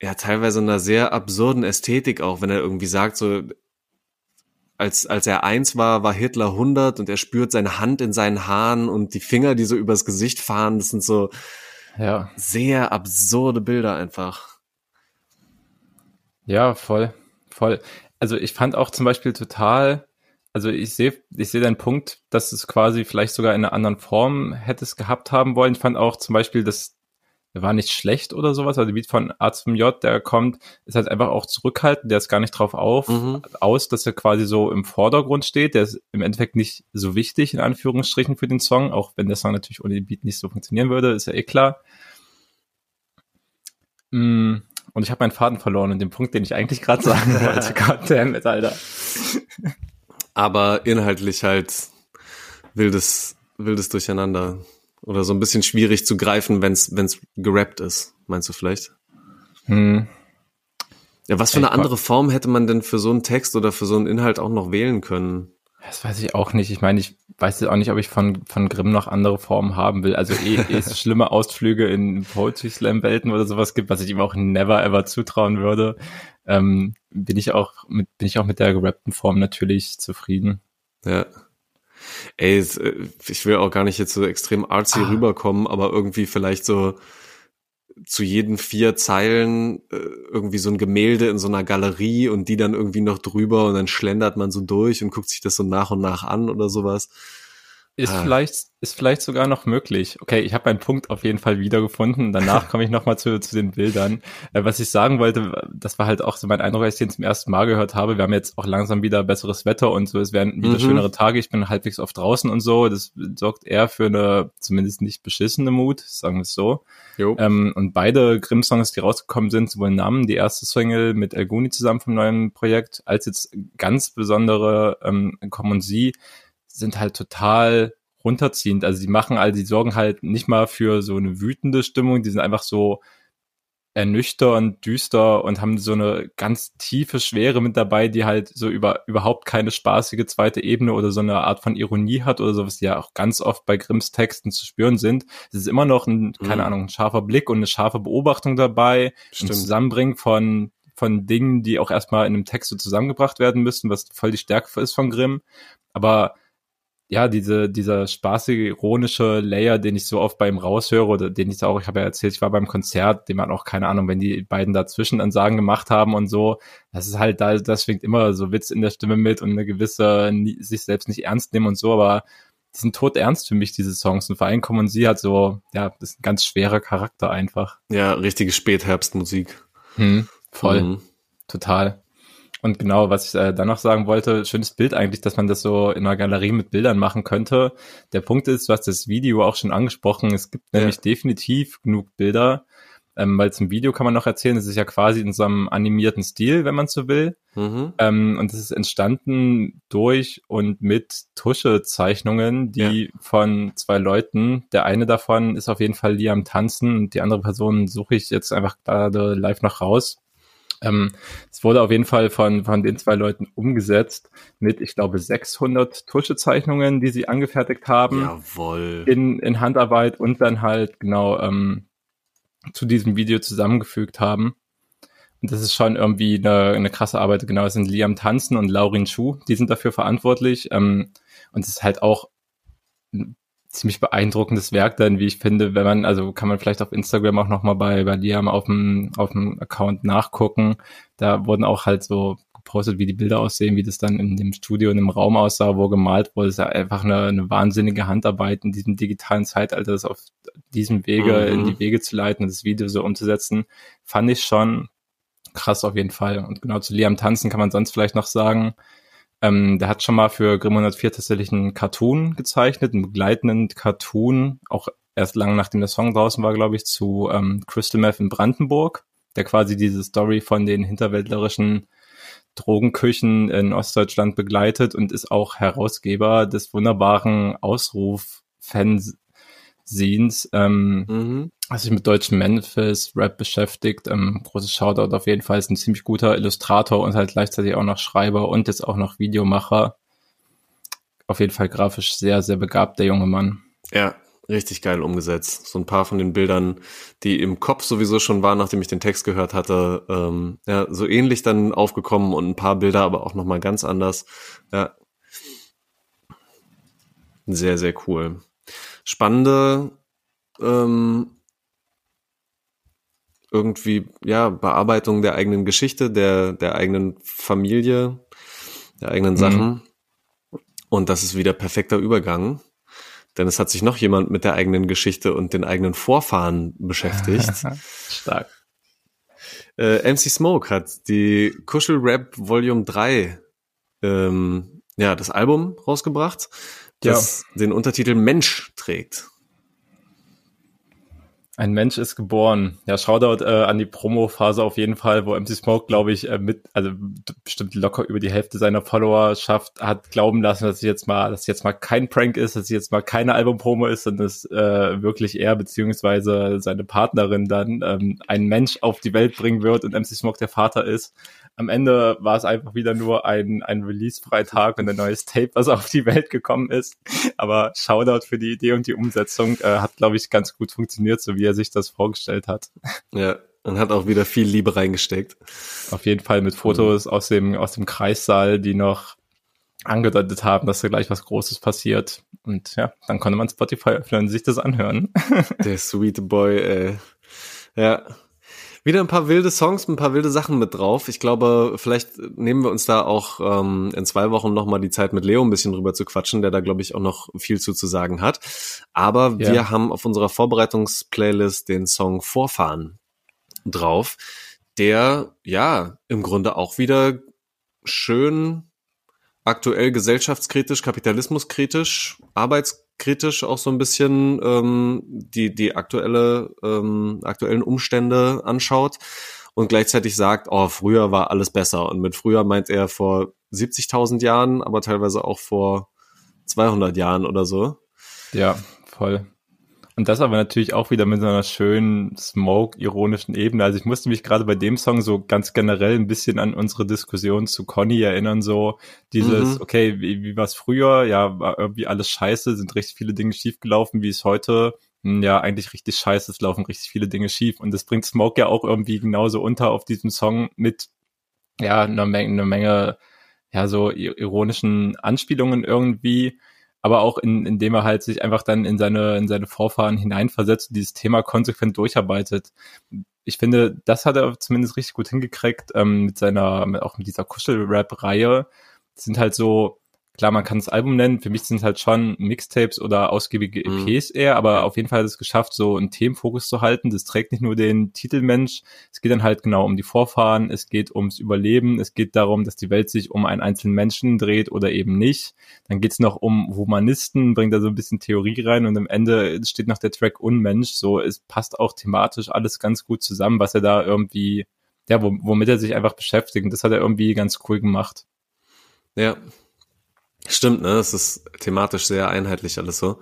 ja teilweise einer sehr absurden Ästhetik auch, wenn er irgendwie sagt so als als er eins war, war Hitler 100 und er spürt seine Hand in seinen Haaren und die Finger, die so übers Gesicht fahren, das sind so ja. sehr absurde Bilder einfach. Ja, voll, voll. Also ich fand auch zum Beispiel total, also ich sehe, ich sehe deinen Punkt, dass es quasi vielleicht sogar in einer anderen Form hätte es gehabt haben wollen. Ich fand auch zum Beispiel, dass der war nicht schlecht oder sowas. Also der Beat von A zum J, der kommt, ist halt einfach auch zurückhaltend, der ist gar nicht drauf auf, Mhm. aus, dass er quasi so im Vordergrund steht. Der ist im Endeffekt nicht so wichtig, in Anführungsstrichen, für den Song, auch wenn der Song natürlich ohne den Beat nicht so funktionieren würde, ist ja eh klar. Mm, Und ich habe meinen Faden verloren und den Punkt, den ich eigentlich gerade sagen (laughs) wollte. Goddammit, Alter. Aber inhaltlich halt wildes, wildes Durcheinander. Oder so ein bisschen schwierig zu greifen, wenn's wenn's gerappt ist, meinst du vielleicht? Hm. Ja, was für eine andere Form hätte man denn für so einen Text oder für so einen Inhalt auch noch wählen können? Das weiß ich auch nicht. Ich meine, ich weiß jetzt auch nicht, ob ich von, von Grimm noch andere Formen haben will. Also eh, eh (laughs) es schlimme Ausflüge in Poetry Slam Welten oder sowas gibt, was ich ihm auch never ever zutrauen würde, ähm, bin ich auch mit, bin ich auch mit der gerappten Form natürlich zufrieden. Ja. Ey, äh, ich will auch gar nicht jetzt so extrem artsy Ah. rüberkommen, aber irgendwie vielleicht so zu jeden vier Zeilen äh, irgendwie so ein Gemälde in so einer Galerie und die dann irgendwie noch drüber und dann schlendert man so durch und guckt sich das so nach und nach an oder sowas. Ist Ah. vielleicht, ist vielleicht sogar noch möglich. Okay, ich habe meinen Punkt auf jeden Fall wiedergefunden. Danach (laughs) komme ich nochmal zu, zu den Bildern. Äh, was ich sagen wollte, das war halt auch so mein Eindruck, als ich den zum ersten Mal gehört habe. Wir haben jetzt auch langsam wieder besseres Wetter und so. Es werden wieder Mhm. schönere Tage. Ich bin halbwegs oft draußen und so. Das sorgt eher für eine zumindest nicht beschissene Mut, sagen wir es so. Jo. Ähm, und beide Grimm-Songs, die rausgekommen sind, sowohl Namen, die erste Single mit El Guni zusammen vom neuen Projekt, als jetzt ganz besondere ähm, Komm und Sie, sind halt total runterziehend. Also die machen all, die sorgen halt nicht mal für so eine wütende Stimmung, die sind einfach so ernüchternd, düster und haben so eine ganz tiefe Schwere mit dabei, die halt so über überhaupt keine spaßige zweite Ebene oder so eine Art von Ironie hat oder sowas, die ja auch ganz oft bei Grimms Texten zu spüren sind. Es ist immer noch ein, keine Mhm. Ahnung, ein scharfer Blick und eine scharfe Beobachtung dabei, ein Stimmt. Zusammenbringen von von Dingen, die auch erstmal in einem Text so zusammengebracht werden müssen, was voll die Stärke ist von Grimm. Aber ja, diese, dieser spaßige, ironische Layer, den ich so oft beim raushöre, oder den ich auch, ich habe ja erzählt, ich war beim Konzert, dem man auch, keine Ahnung, wenn die beiden dazwischen Ansagen gemacht haben und so, das ist halt, da, das schwingt immer so Witz in der Stimme mit und eine gewisse, nie, sich selbst nicht ernst nehmen und so, aber die sind tot ernst für mich, diese Songs. Und vor allem kommen sie hat so, ja, das ist ein ganz schwerer Charakter einfach. Ja, richtige Spätherbstmusik. Hm, voll. Mhm. Total. Und genau, was ich äh, dann noch sagen wollte, schönes Bild eigentlich, dass man das so in einer Galerie mit Bildern machen könnte. Der Punkt ist, du hast das Video auch schon angesprochen, es gibt Ja. nämlich definitiv genug Bilder, ähm, weil zum Video kann man noch erzählen, es ist ja quasi in so einem animierten Stil, wenn man so will. Mhm. Ähm, und es ist entstanden durch und mit Tuschezeichnungen, die von zwei Leuten, der eine davon ist auf jeden Fall Liam Tanzen und die andere Person suche ich jetzt einfach gerade live noch raus. Ähm, es wurde auf jeden Fall von, von den zwei Leuten umgesetzt mit, ich glaube, 600 Tuschezeichnungen, die sie angefertigt haben Jawohl. in, in Handarbeit und dann halt genau ähm, zu diesem Video zusammengefügt haben. Und das ist schon irgendwie eine, eine krasse Arbeit. Genau, es sind Liam Tanzen und Laurin Schuh, die sind dafür verantwortlich. Ähm, und es ist halt auch ein ziemlich beeindruckendes Werk dann, wie ich finde, wenn man, also kann man vielleicht auf Instagram auch nochmal bei, bei Liam auf dem, auf dem Account nachgucken. Da wurden auch halt so gepostet, wie die Bilder aussehen, wie das dann in dem Studio, in dem Raum aussah, wo gemalt wurde. Es ist ja einfach eine, eine wahnsinnige Handarbeit in diesem digitalen Zeitalter, das auf diesem Wege, Mhm. in die Wege zu leiten und das Video so umzusetzen, fand ich schon krass auf jeden Fall. Und genau zu Liam Tanzen kann man sonst vielleicht noch sagen, ähm, der hat schon mal für Grimm 104 tatsächlich einen Cartoon gezeichnet, einen begleitenden Cartoon, auch erst lange nachdem der Song draußen war, glaube ich, zu ähm, Crystal Meth in Brandenburg, der quasi diese Story von den hinterwäldlerischen Drogenküchen in Ostdeutschland begleitet und ist auch Herausgeber des wunderbaren Aufruf-Fan Rap-Scenes, ähm, mhm. hat sich mit deutschen Memphis-Rap beschäftigt. Ähm, großes Shoutout auf jeden Fall, ist ein ziemlich guter Illustrator und halt gleichzeitig auch noch Schreiber und jetzt auch noch Videomacher. Auf jeden Fall grafisch sehr, sehr begabt, der junge Mann. Ja, richtig geil umgesetzt. So ein paar von den Bildern, die im Kopf sowieso schon waren, nachdem ich den Text gehört hatte, ähm, ja, so ähnlich dann aufgekommen und ein paar Bilder aber auch nochmal ganz anders. Ja. Sehr, sehr cool. Spannende ähm, irgendwie, ja, Bearbeitung der eigenen Geschichte, der, der eigenen Familie, der eigenen mhm. Sachen. Und das ist wieder perfekter Übergang denn es hat sich noch jemand mit der eigenen Geschichte und den eigenen Vorfahren beschäftigt. (laughs) Stark. Äh, MC Smoke hat die Kuschel Rap Volume 3, ähm, ja, das Album rausgebracht, das ja. den Untertitel Mensch trägt. Ein Mensch ist geboren. Ja, Shoutout äh, an die Promo-Phase auf jeden Fall, wo MC Smoke, glaube ich, äh, mit, also bestimmt locker über die Hälfte seiner Followerschaft hat glauben lassen, dass es jetzt mal, dass jetzt mal kein Prank ist, dass es jetzt mal keine Album-Promo ist, sondern dass äh, wirklich er beziehungsweise seine Partnerin dann ähm, einen Mensch auf die Welt bringen wird und MC Smoke der Vater ist. Am Ende war es einfach wieder nur ein, ein Release-Freitag und ein neues Tape, was auf die Welt gekommen ist. Aber Shoutout für die Idee und die Umsetzung äh, hat, glaube ich, ganz gut funktioniert, so wie er sich das vorgestellt hat. Ja, und hat auch wieder viel Liebe reingesteckt. Auf jeden Fall mit Fotos aus dem, aus dem Kreissaal, die noch angedeutet haben, dass da gleich was Großes passiert. Und ja, dann konnte man Spotify öffnen und sich das anhören. Der sweet Boy, ey. Ja, wieder ein paar wilde Songs, ein paar wilde Sachen mit drauf. Ich glaube, vielleicht nehmen wir uns da auch ähm, in zwei Wochen nochmal die Zeit mit Leo ein bisschen drüber zu quatschen, der da, glaube ich, auch noch viel zu zu sagen hat. Aber ja. wir haben auf unserer Vorbereitungsplaylist den Song Vorfahren drauf, der ja im Grunde auch wieder schön aktuell gesellschaftskritisch, kapitalismuskritisch, arbeits kritisch auch so ein bisschen ähm, die, die aktuelle, ähm, aktuellen Umstände anschaut und gleichzeitig sagt, oh, früher war alles besser. Und mit früher meint er vor 70.000 Jahren, aber teilweise auch vor 200 Jahren oder so. Ja, voll. Und das aber natürlich auch wieder mit so einer schönen Smoke-ironischen Ebene. Also ich musste mich gerade bei dem Song so ganz generell ein bisschen an unsere Diskussion zu Conny erinnern, so dieses, mhm. okay, wie, wie war es früher? Ja, war irgendwie alles scheiße, sind richtig viele Dinge schiefgelaufen, wie es heute hm, ja eigentlich richtig scheiße, es laufen richtig viele Dinge schief. Und das bringt Smoke ja auch irgendwie genauso unter auf diesem Song mit ja, einer Menge, einer Menge ja, so ironischen Anspielungen irgendwie aber auch in, indem er halt sich einfach dann in seine, in seine Vorfahren hineinversetzt und dieses Thema konsequent durcharbeitet. Ich finde, das hat er zumindest richtig gut hingekriegt, ähm, mit seiner, auch mit dieser Kuschel-Rap-Reihe. Sind halt so, klar, man kann das Album nennen. Für mich sind es halt schon Mixtapes oder ausgiebige EPs mhm. eher, aber auf jeden Fall hat es geschafft, so einen Themenfokus zu halten. Das trägt nicht nur den Titelmensch. Es geht dann halt genau um die Vorfahren. Es geht ums Überleben. Es geht darum, dass die Welt sich um einen einzelnen Menschen dreht oder eben nicht. Dann geht es noch um Humanisten, bringt da so ein bisschen Theorie rein und am Ende steht noch der Track Unmensch. So, es passt auch thematisch alles ganz gut zusammen, was er da irgendwie, ja, womit er sich einfach beschäftigt. Und das hat er irgendwie ganz cool gemacht. Ja, Stimmt, ne? Es ist thematisch sehr einheitlich alles so.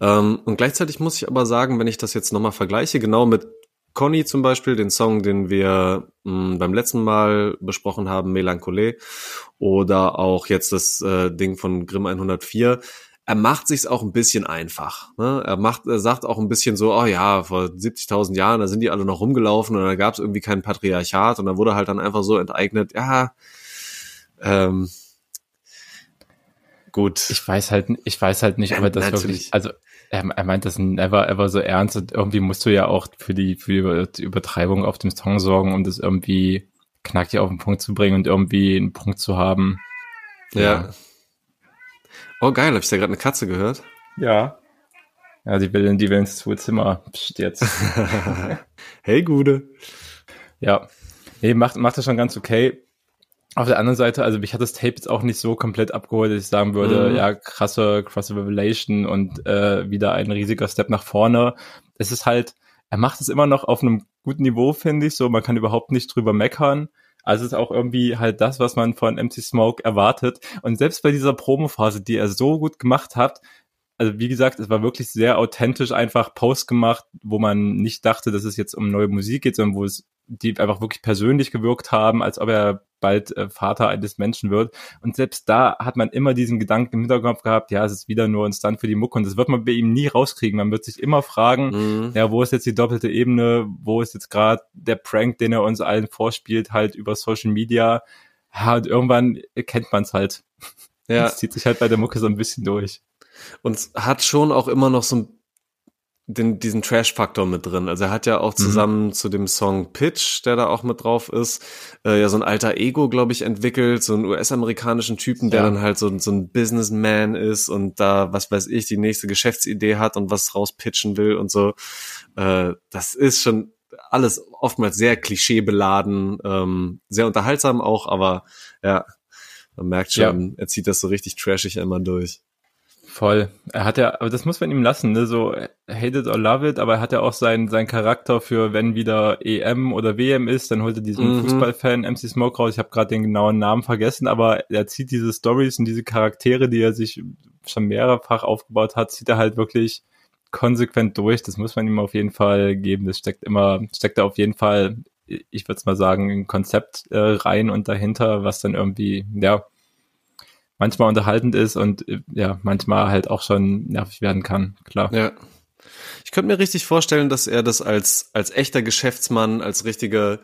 Ähm, und gleichzeitig muss ich aber sagen, wenn ich das jetzt nochmal vergleiche, genau mit Conny zum Beispiel, den Song, den wir mh, hm, beim letzten Mal besprochen haben, Melancholie, oder auch jetzt das äh, Ding von Grimm 104, er macht sich's auch ein bisschen einfach. Ne? Er macht, er sagt auch ein bisschen so, oh ja, vor 70.000 Jahren, da sind die alle noch rumgelaufen und da gab's irgendwie kein Patriarchat und da wurde halt dann einfach so enteignet, ja, ähm, gut. Ich weiß halt, ich weiß halt nicht, ob er (laughs) das Natürlich. wirklich, also er, er meint das never ever so ernst und irgendwie musst du ja auch für die, für die Übertreibung auf dem Song sorgen, um das irgendwie knackig auf den Punkt zu bringen und irgendwie einen Punkt zu haben. Ja. ja. Oh geil, hab ich da gerade eine Katze gehört? Ja. Ja, die will, die will ins Zimmer Psst, jetzt. (laughs) hey, Gude. Ja. Nee, macht, macht das schon ganz okay. Auf der anderen Seite, also mich hat das Tape jetzt auch nicht so komplett abgeholt, dass ich sagen würde, mhm. ja, krasse, krasse Revelation und äh, wieder ein riesiger Step nach vorne. Es ist halt, er macht es immer noch auf einem guten Niveau, finde ich, so, man kann überhaupt nicht drüber meckern. Also es ist auch irgendwie halt das, was man von MC Smoke erwartet. Und selbst bei dieser Promophase, die er so gut gemacht hat, also wie gesagt, es war wirklich sehr authentisch einfach Post gemacht, wo man nicht dachte, dass es jetzt um neue Musik geht, sondern wo es die einfach wirklich persönlich gewirkt haben, als ob er bald äh, Vater eines Menschen wird. Und selbst da hat man immer diesen Gedanken im Hinterkopf gehabt, ja, es ist wieder nur ein Stunt für die Mucke und das wird man bei ihm nie rauskriegen. Man wird sich immer fragen, mhm. ja, wo ist jetzt die doppelte Ebene, wo ist jetzt gerade der Prank, den er uns allen vorspielt, halt über Social Media. Ja, und irgendwann kennt man es halt. Ja. (laughs) Das zieht sich halt bei der Mucke so ein bisschen durch. Und hat schon auch immer noch so ein den, diesen Trash-Faktor mit drin. Also er hat ja auch mhm. zusammen mhm. zu dem Song Pitch, der da auch mit drauf ist, äh, ja so ein alter Ego, glaube ich, entwickelt, so einen US-amerikanischen Typen, der ja. dann halt so, so ein Businessman ist und da, was weiß ich, die nächste Geschäftsidee hat und was rauspitchen will und so. Äh, das ist schon alles oftmals sehr klischeebeladen, ähm, sehr unterhaltsam auch, aber ja, man merkt schon, ja. er zieht das so richtig trashig immer durch. Voll. Er hat ja, aber das muss man ihm lassen, ne? So hate it or love it, aber er hat ja auch seinen sein Charakter für, wenn wieder EM oder WM ist, dann holt er diesen mhm. Fußballfan MC Smoke raus. Ich habe gerade den genauen Namen vergessen, aber er zieht diese Stories und diese Charaktere, die er sich schon mehrfach aufgebaut hat, zieht er halt wirklich konsequent durch. Das muss man ihm auf jeden Fall geben. Das steckt immer, steckt da auf jeden Fall, ich würde mal sagen, ein Konzept äh, rein und dahinter, was dann irgendwie, ja, manchmal unterhaltend ist und äh, ja, manchmal halt auch schon nervig werden kann, klar. Ja. Ich könnte mir richtig vorstellen, dass er das als, als echter Geschäftsmann, als richtige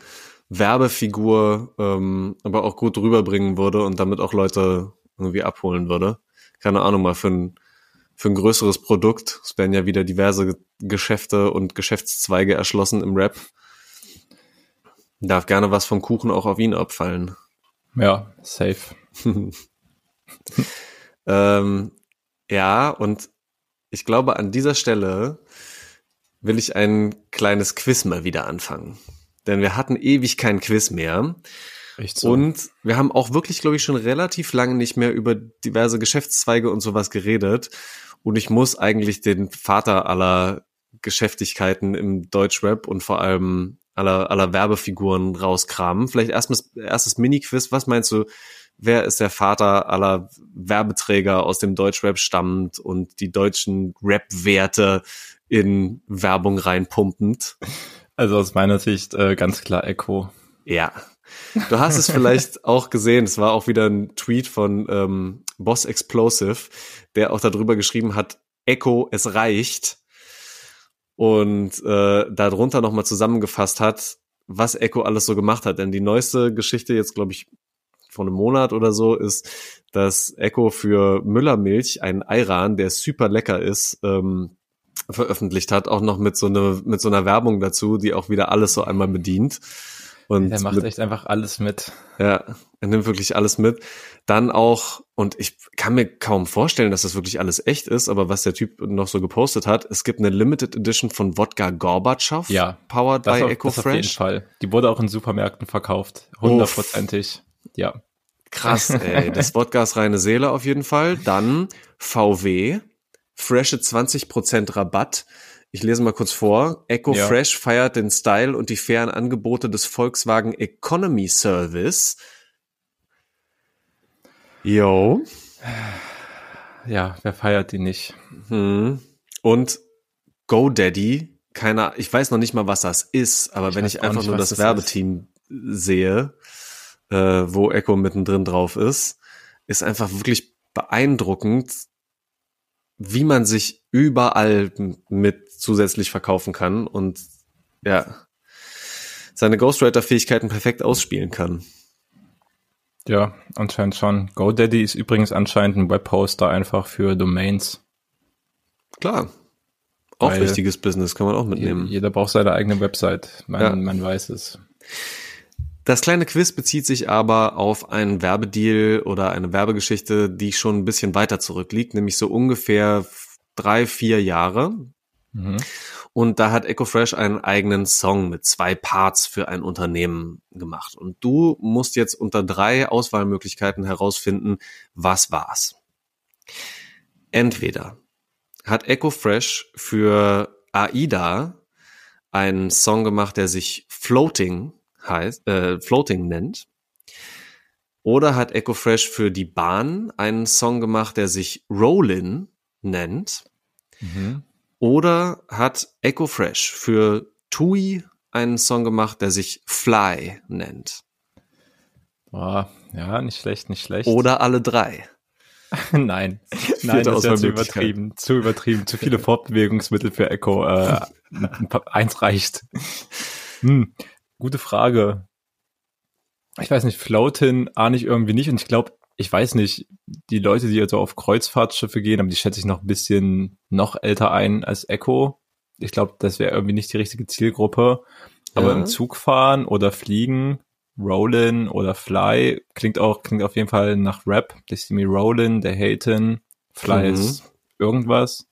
Werbefigur, ähm, aber auch gut rüberbringen würde und damit auch Leute irgendwie abholen würde. Keine Ahnung, mal für ein, für ein größeres Produkt. Es werden ja wieder diverse Geschäfte und Geschäftszweige erschlossen im Rap. Darf gerne was vom Kuchen auch auf ihn abfallen. Ja, safe. (laughs) (laughs) ähm, ja, und ich glaube, an dieser Stelle will ich ein kleines Quiz mal wieder anfangen. Denn wir hatten ewig kein Quiz mehr. Echt so. Und wir haben auch wirklich, glaube ich, schon relativ lange nicht mehr über diverse Geschäftszweige und sowas geredet. Und ich muss eigentlich den Vater aller Geschäftigkeiten im Deutschrap und vor allem aller, aller Werbefiguren rauskramen. Vielleicht erstmal erstes Mini-Quiz. Was meinst du, wer ist der Vater aller Werbeträger aus dem Deutschrap stammt und die deutschen Rap-Werte in Werbung reinpumpend. Also aus meiner Sicht äh, ganz klar Echo. Ja. Du hast es vielleicht (laughs) auch gesehen, es war auch wieder ein Tweet von ähm, Boss Explosive, der auch darüber geschrieben hat, Echo, es reicht. Und äh, darunter nochmal zusammengefasst hat, was Echo alles so gemacht hat. Denn die neueste Geschichte, jetzt glaube ich vor einem Monat oder so, ist, dass Echo für Müllermilch einen Ayran, der super lecker ist, ähm, veröffentlicht hat, auch noch mit so, eine, mit so einer Werbung dazu, die auch wieder alles so einmal bedient. Und der macht mit, echt einfach alles mit. Ja, er nimmt wirklich alles mit. Dann auch, und ich kann mir kaum vorstellen, dass das wirklich alles echt ist, aber was der Typ noch so gepostet hat, es gibt eine Limited Edition von Wodka Gorbatschow. Ja. Powered by auf, Eco Fresh. Auf jeden Fall. Die wurde auch in Supermärkten verkauft. Hundertprozentig. Ja. Krass, ey. Das (laughs) Wodka ist reine Seele auf jeden Fall. Dann VW, freshe 20% Rabatt. Ich lese mal kurz vor. Eco ja. Fresh feiert den Style und die fairen Angebote des Volkswagen Economy Service. Yo. Ja, wer feiert die nicht? Hm. Und GoDaddy, keiner, ich weiß noch nicht mal, was das ist, aber ich wenn ich einfach nur das, das Werbeteam sehe, äh, wo Echo mittendrin drauf ist, ist einfach wirklich beeindruckend, wie man sich überall mit zusätzlich verkaufen kann und ja, seine Ghostwriter-Fähigkeiten perfekt ausspielen kann. Ja, anscheinend schon. GoDaddy ist übrigens anscheinend ein Webhoster einfach für Domains. Klar. Auch Weil wichtiges Business, kann man auch mitnehmen. Jeder braucht seine eigene Website. Man, ja. man weiß es. Das kleine Quiz bezieht sich aber auf einen Werbedeal oder eine Werbegeschichte, die schon ein bisschen weiter zurückliegt, nämlich so ungefähr drei, vier Jahre. Mhm. Und da hat EcoFresh einen eigenen Song mit zwei Parts für ein Unternehmen gemacht. Und du musst jetzt unter drei Auswahlmöglichkeiten herausfinden, was war's. Entweder hat EcoFresh für AIDA einen Song gemacht, der sich Floating heißt, äh, Floating nennt. Oder hat Echo Fresh für die Bahn einen Song gemacht, der sich Rollin nennt? Mhm. Oder hat Echo Fresh für Tui einen Song gemacht, der sich Fly nennt? Oh, ja, nicht schlecht, nicht schlecht. Oder alle drei? (laughs) Nein, (laughs) nein, das ist ja zu übertrieben, zu übertrieben, zu viele Fortbewegungsmittel für Echo. Äh, (laughs) eins reicht. Hm, gute Frage. Ich weiß nicht, Floatin ahne ich irgendwie nicht und ich glaube, ich weiß nicht, die Leute, die also auf Kreuzfahrtschiffe gehen, aber die schätze ich noch ein bisschen noch älter ein als Echo. Ich glaube, das wäre irgendwie nicht die richtige Zielgruppe. Aber ja. im Zug fahren oder fliegen, Rollin oder Fly klingt auch, klingt auf jeden Fall nach Rap. Sehe mir Rollin, der Haten, Fly mhm. ist irgendwas.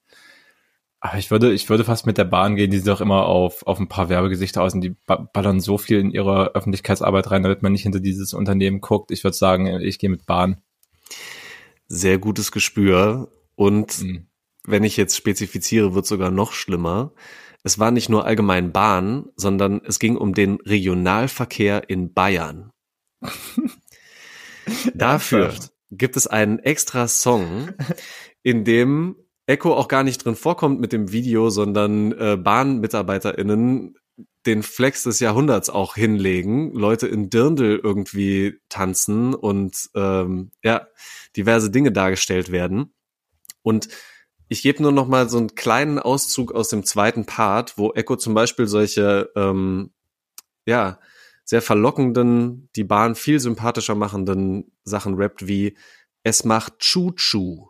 Aber ich würde, ich würde fast mit der Bahn gehen, die sieht auch immer auf, auf ein paar Werbegesichter aus und die ballern so viel in ihre Öffentlichkeitsarbeit rein, damit man nicht hinter dieses Unternehmen guckt. Ich würde sagen, ich gehe mit Bahn. Sehr gutes Gespür. Und mhm. wenn ich jetzt spezifiziere, wird sogar noch schlimmer. Es war nicht nur allgemein Bahn, sondern es ging um den Regionalverkehr in Bayern. (laughs) Dafür gibt es einen extra Song, in dem Echo auch gar nicht drin vorkommt mit dem Video, sondern äh, BahnmitarbeiterInnen den Flex des Jahrhunderts auch hinlegen, Leute in Dirndl irgendwie tanzen und ähm, ja, diverse Dinge dargestellt werden. Und ich gebe nur noch mal so einen kleinen Auszug aus dem zweiten Part, wo Echo zum Beispiel solche ähm, ja sehr verlockenden, die Bahn viel sympathischer machenden Sachen rappt wie es macht Chu-Chu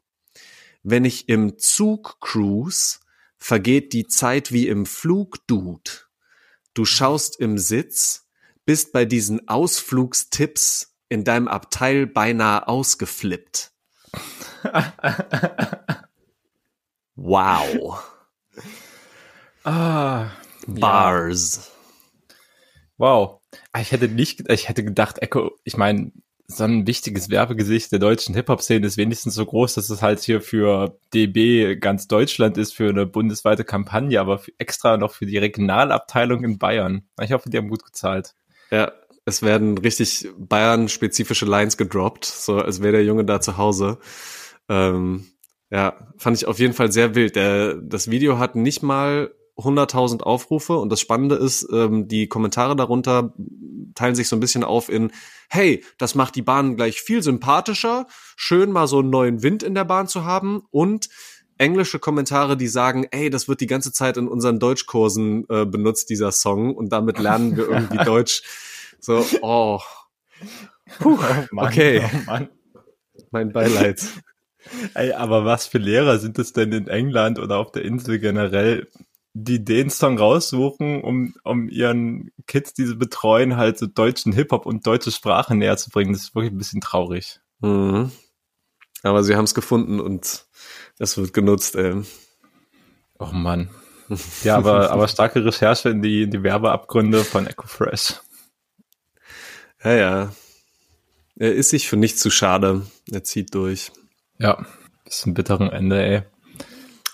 wenn ich im Zug cruise, vergeht die Zeit wie im Flug, Dude. Du schaust im Sitz, bist bei diesen Ausflugstipps in deinem Abteil beinahe ausgeflippt. wow. Ah, Bars. Ja. Wow. Ich hätte nicht, ich hätte gedacht, Echo, ich meine, so ein wichtiges Werbegesicht der deutschen Hip-Hop-Szene ist wenigstens so groß, dass es halt hier für DB ganz Deutschland ist, für eine bundesweite Kampagne, aber extra noch für die Regionalabteilung in Bayern. Ich hoffe, die haben gut gezahlt. Ja, es werden richtig Bayern-spezifische Lines gedroppt, so als wäre der Junge da zu Hause. Ähm, ja, fand ich auf jeden Fall sehr wild. Der, das Video hat nicht mal 100.000 Aufrufe und das Spannende ist, ähm, die Kommentare darunter teilen sich so ein bisschen auf in, hey, das macht die Bahn gleich viel sympathischer, schön mal so einen neuen Wind in der Bahn zu haben und englische Kommentare, die sagen, ey, das wird die ganze Zeit in unseren Deutschkursen äh, benutzt, dieser Song und damit lernen wir irgendwie (laughs) Deutsch. So, oh. Puh, oh (laughs) Mann, okay. Oh Mann. Mein Beileid. (laughs) Ey, aber was für Lehrer sind es denn in England oder auf der Insel generell, die den Song raussuchen, um, um ihren Kids, die sie betreuen, halt so deutschen Hip-Hop und deutsche Sprache näher zu bringen. Das ist wirklich ein bisschen traurig. Mhm. Aber sie haben es gefunden und es wird genutzt, ey. Oh Mann. Ja, aber, (laughs) aber starke Recherche in die, in die Werbeabgründe von EcoFresh. Ja, ja. Er ist sich für nichts zu schade. Er zieht durch. Ja, bis zum bitteren Ende, ey.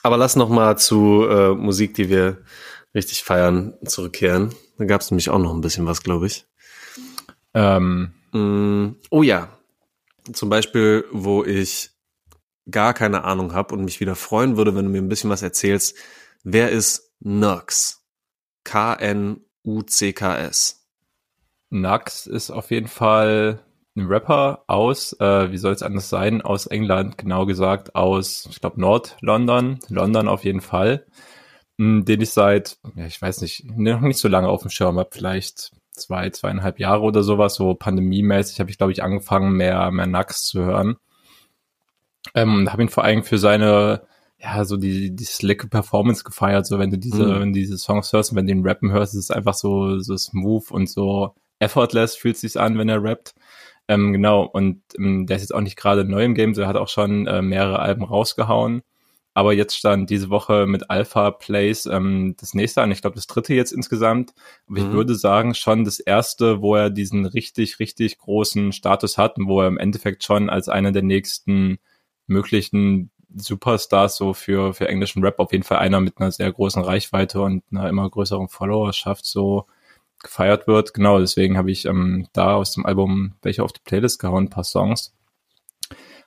Aber lass noch mal zu äh, Musik, die wir richtig feiern, zurückkehren. Da gab es nämlich auch noch ein bisschen was, glaube ich. Ähm. Mm, oh ja. Zum Beispiel, wo ich gar keine Ahnung habe und mich wieder freuen würde, wenn du mir ein bisschen was erzählst. Wer ist Nux? K-N-U-C-K-S. Nux ist auf jeden Fall ein Rapper aus, äh, wie soll es anders sein, aus England, genau gesagt aus, ich glaube, Nord-London, London auf jeden Fall, hm, den ich seit, ja, ich weiß nicht, noch nicht so lange auf dem Schirm habe, vielleicht zwei, zweieinhalb Jahre oder sowas, so pandemiemäßig habe ich, glaube ich, angefangen, mehr, mehr Nux zu hören. Ähm, habe ihn vor allem für seine, ja, so die, die slicke Performance gefeiert, so wenn du diese, mhm. wenn du diese Songs hörst und wenn du den Rappen hörst, ist es einfach so, so smooth und so effortless fühlt sich an, wenn er rappt. Ähm, genau, und ähm, der ist jetzt auch nicht gerade neu im Game, so er hat auch schon äh, mehrere Alben rausgehauen. Aber jetzt stand diese Woche mit Alpha Plays ähm, das nächste an, ich glaube das dritte jetzt insgesamt. Aber mhm. ich würde sagen, schon das erste, wo er diesen richtig, richtig großen Status hat und wo er im Endeffekt schon als einer der nächsten möglichen Superstars so für, für englischen Rap auf jeden Fall einer mit einer sehr großen Reichweite und einer immer größeren Followerschaft so gefeiert wird. Genau, deswegen habe ich ähm, da aus dem Album welche auf die Playlist gehauen, ein paar Songs.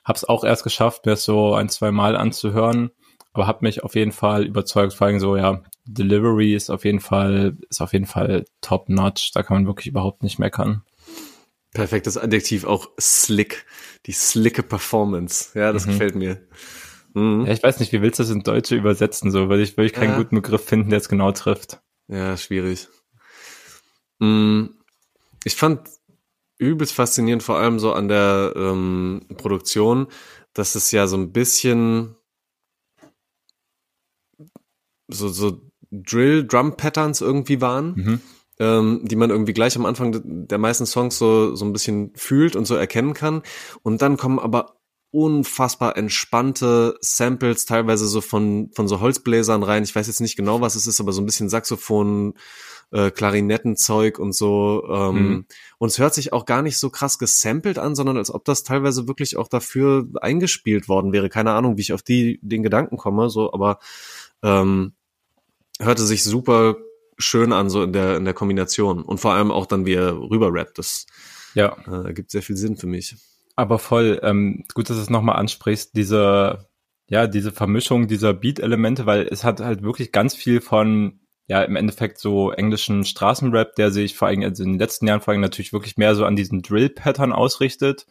Hab's auch erst geschafft, mir so ein, zwei Mal anzuhören. aber hat mich auf jeden Fall überzeugt. Vor allem so, ja, Delivery ist auf jeden Fall, ist auf jeden Fall top notch. Da kann man wirklich überhaupt nicht meckern. Perfektes Adjektiv, auch slick. Die slicke Performance. Ja, das mhm. gefällt mir. Mhm. Ja, ich weiß nicht, wie willst du das in Deutsche übersetzen? So würde ich, würde ich keinen ja. guten Begriff finden, der es genau trifft. Ja, schwierig. Mhm. Ich fand übelst faszinierend, vor allem so an der ähm, Produktion, dass es ja so ein bisschen so, so Drill-Drum-Patterns irgendwie waren. Mhm ähm, die man irgendwie gleich am Anfang der meisten Songs so, so ein bisschen fühlt und so erkennen kann. Und dann kommen aber unfassbar entspannte Samples, teilweise so von, von so Holzbläsern rein. Ich weiß jetzt nicht genau, was es ist, aber so ein bisschen Saxophon, äh, Klarinettenzeug und so. Ähm, mhm. Und es hört sich auch gar nicht so krass gesampelt an, sondern als ob das teilweise wirklich auch dafür eingespielt worden wäre. Keine Ahnung, wie ich auf die den Gedanken komme, so, aber ähm, hörte sich super schön an, so in der, in der Kombination. Und vor allem auch dann, wie er rüber rappt. Das ja. äh, gibt sehr viel Sinn für mich. Aber voll, ähm, gut, dass du es nochmal ansprichst, diese, ja, diese Vermischung dieser Beat-Elemente, weil es hat halt wirklich ganz viel von, ja, im Endeffekt so englischen Straßenrap, der sich vor allem also in den letzten Jahren vor allem natürlich wirklich mehr so an diesen Drill-Pattern ausrichtet.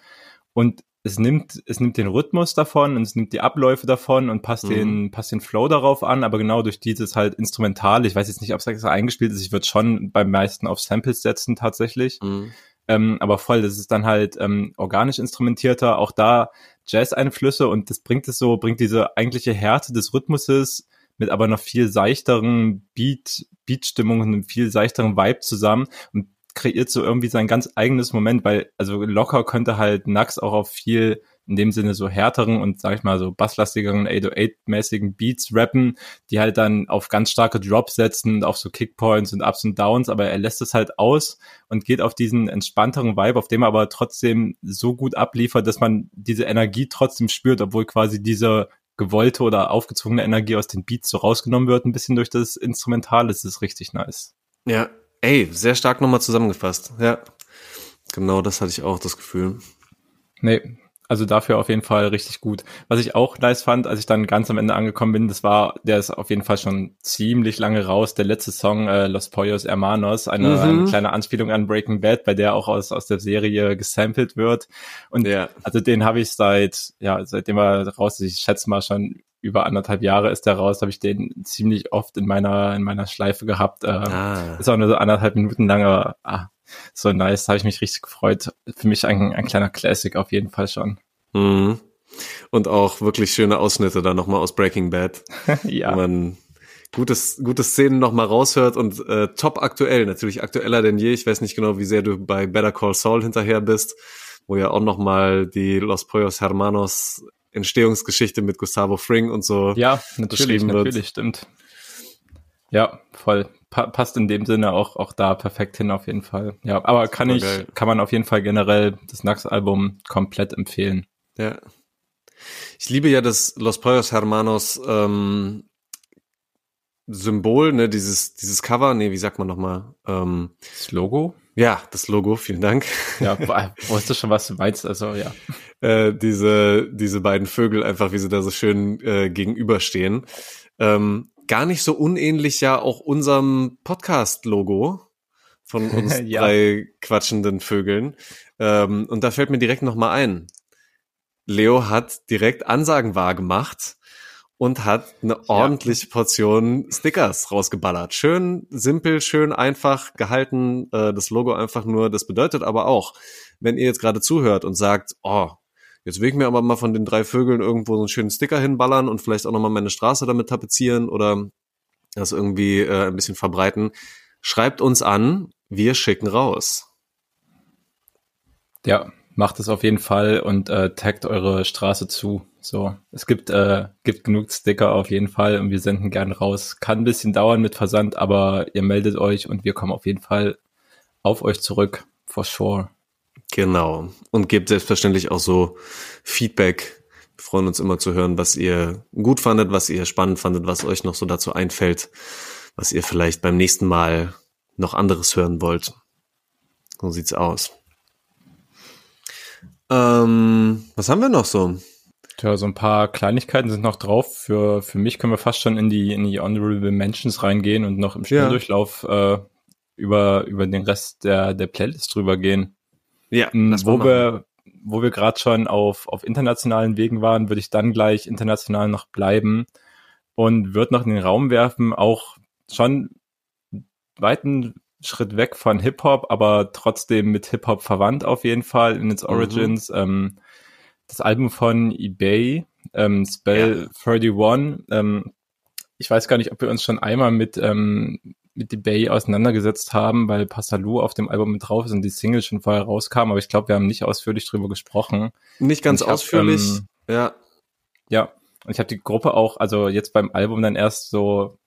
Und es nimmt, es nimmt den Rhythmus davon und es nimmt die Abläufe davon und passt mhm. den, passt den Flow darauf an, aber genau durch dieses halt instrumental, ich weiß jetzt nicht, ob es extra eingespielt ist, ich würde schon beim meisten auf Samples setzen tatsächlich. Mhm. Ähm, aber voll, das ist dann halt ähm, organisch instrumentierter, auch da Jazz-Einflüsse und das bringt es so, bringt diese eigentliche Härte des Rhythmuses mit aber noch viel seichteren Beat, Beatstimmung und einem viel seichteren Vibe zusammen und kreiert so irgendwie sein ganz eigenes Moment, weil also locker könnte halt Nax auch auf viel in dem Sinne so härteren und sag ich mal so basslastigeren 808-mäßigen Beats rappen, die halt dann auf ganz starke Drops setzen, auf so Kickpoints und Ups und Downs, aber er lässt es halt aus und geht auf diesen entspannteren Vibe, auf dem er aber trotzdem so gut abliefert, dass man diese Energie trotzdem spürt, obwohl quasi diese gewollte oder aufgezwungene Energie aus den Beats so rausgenommen wird, ein bisschen durch das Instrumental, das ist richtig nice. Ja, Ey, sehr stark nochmal zusammengefasst. Ja. Genau das hatte ich auch das Gefühl. Nee, also dafür auf jeden Fall richtig gut. Was ich auch nice fand, als ich dann ganz am Ende angekommen bin, das war, der ist auf jeden Fall schon ziemlich lange raus, der letzte Song äh, Los Pollos Hermanos, eine, mhm. eine kleine Anspielung an Breaking Bad, bei der auch aus, aus der Serie gesampelt wird. Und ja. also den habe ich seit, ja, seitdem er raus ist, ich schätze mal schon über anderthalb Jahre ist der raus, habe ich den ziemlich oft in meiner in meiner Schleife gehabt. Äh, ah. Ist auch nur so anderthalb Minuten lang, aber ah, so nice, habe ich mich richtig gefreut. Für mich ein, ein kleiner Classic auf jeden Fall schon. Mhm. Und auch wirklich schöne Ausschnitte da nochmal aus Breaking Bad. (laughs) ja. Wo man gutes, gute Szenen nochmal raushört und äh, top aktuell, natürlich aktueller denn je. Ich weiß nicht genau, wie sehr du bei Better Call Saul hinterher bist, wo ja auch nochmal die Los Pollos Hermanos Entstehungsgeschichte mit Gustavo Fring und so ja, natürlich, wird. natürlich, stimmt. Ja, voll. Pa passt in dem Sinne auch, auch da perfekt hin auf jeden Fall. Ja, aber kann ich, geil. kann man auf jeden Fall generell das Nax-Album komplett empfehlen. Ja. Ich liebe ja das Los Pollos Hermanos ähm, Symbol, ne, dieses, dieses Cover, nee, wie sagt man nochmal? Ähm, das Logo? Ja, das Logo, vielen Dank. Ja, wusste schon, was du meinst, also ja. Äh, diese, diese beiden Vögel einfach, wie sie da so schön äh, gegenüberstehen. Ähm, gar nicht so unähnlich ja auch unserem Podcast-Logo von (laughs) uns ja. drei quatschenden Vögeln. Ähm, und da fällt mir direkt nochmal ein. Leo hat direkt Ansagen wahr gemacht und hat eine ordentliche Portion Stickers rausgeballert. Schön simpel, schön einfach gehalten. Äh, das Logo einfach nur. Das bedeutet aber auch, wenn ihr jetzt gerade zuhört und sagt, oh, jetzt will ich mir aber mal von den drei Vögeln irgendwo so einen schönen Sticker hinballern und vielleicht auch nochmal meine Straße damit tapezieren oder das irgendwie äh, ein bisschen verbreiten. Schreibt uns an, wir schicken raus. Ja, macht es auf jeden Fall und äh, taggt eure Straße zu. So, es gibt, äh, gibt genug Sticker auf jeden Fall und wir senden gern raus. Kann ein bisschen dauern mit Versand, aber ihr meldet euch und wir kommen auf jeden Fall auf euch zurück, for sure. Genau. Und gebt selbstverständlich auch so Feedback. Wir freuen uns immer zu hören, was ihr gut fandet, was ihr spannend fandet, was euch noch so dazu einfällt, was ihr vielleicht beim nächsten Mal noch anderes hören wollt. So sieht's aus. Ähm, was haben wir noch so? Ja, so ein paar Kleinigkeiten sind noch drauf. Für, für mich können wir fast schon in die, in die Honorable Mentions reingehen und noch im Schnelldurchlauf ja. äh, über, über den Rest der, der Playlist drüber gehen. Ja, ähm, wo wir, wo wir gerade schon auf, auf internationalen Wegen waren, würde ich dann gleich international noch bleiben und würde noch in den Raum werfen, auch schon weiten Schritt weg von Hip-Hop, aber trotzdem mit Hip-Hop verwandt auf jeden Fall in its mhm. Origins. Mhm. Ähm, das Album von eBay, ähm, Spell ja. 31. Ähm, ich weiß gar nicht, ob wir uns schon einmal mit, ähm, mit eBay auseinandergesetzt haben, weil Passalou auf dem Album mit drauf ist und die Single schon vorher rauskam, aber ich glaube, wir haben nicht ausführlich drüber gesprochen. Nicht ganz ausführlich, hab, ähm, ja. Ja, und ich habe die Gruppe auch, also jetzt beim Album dann erst so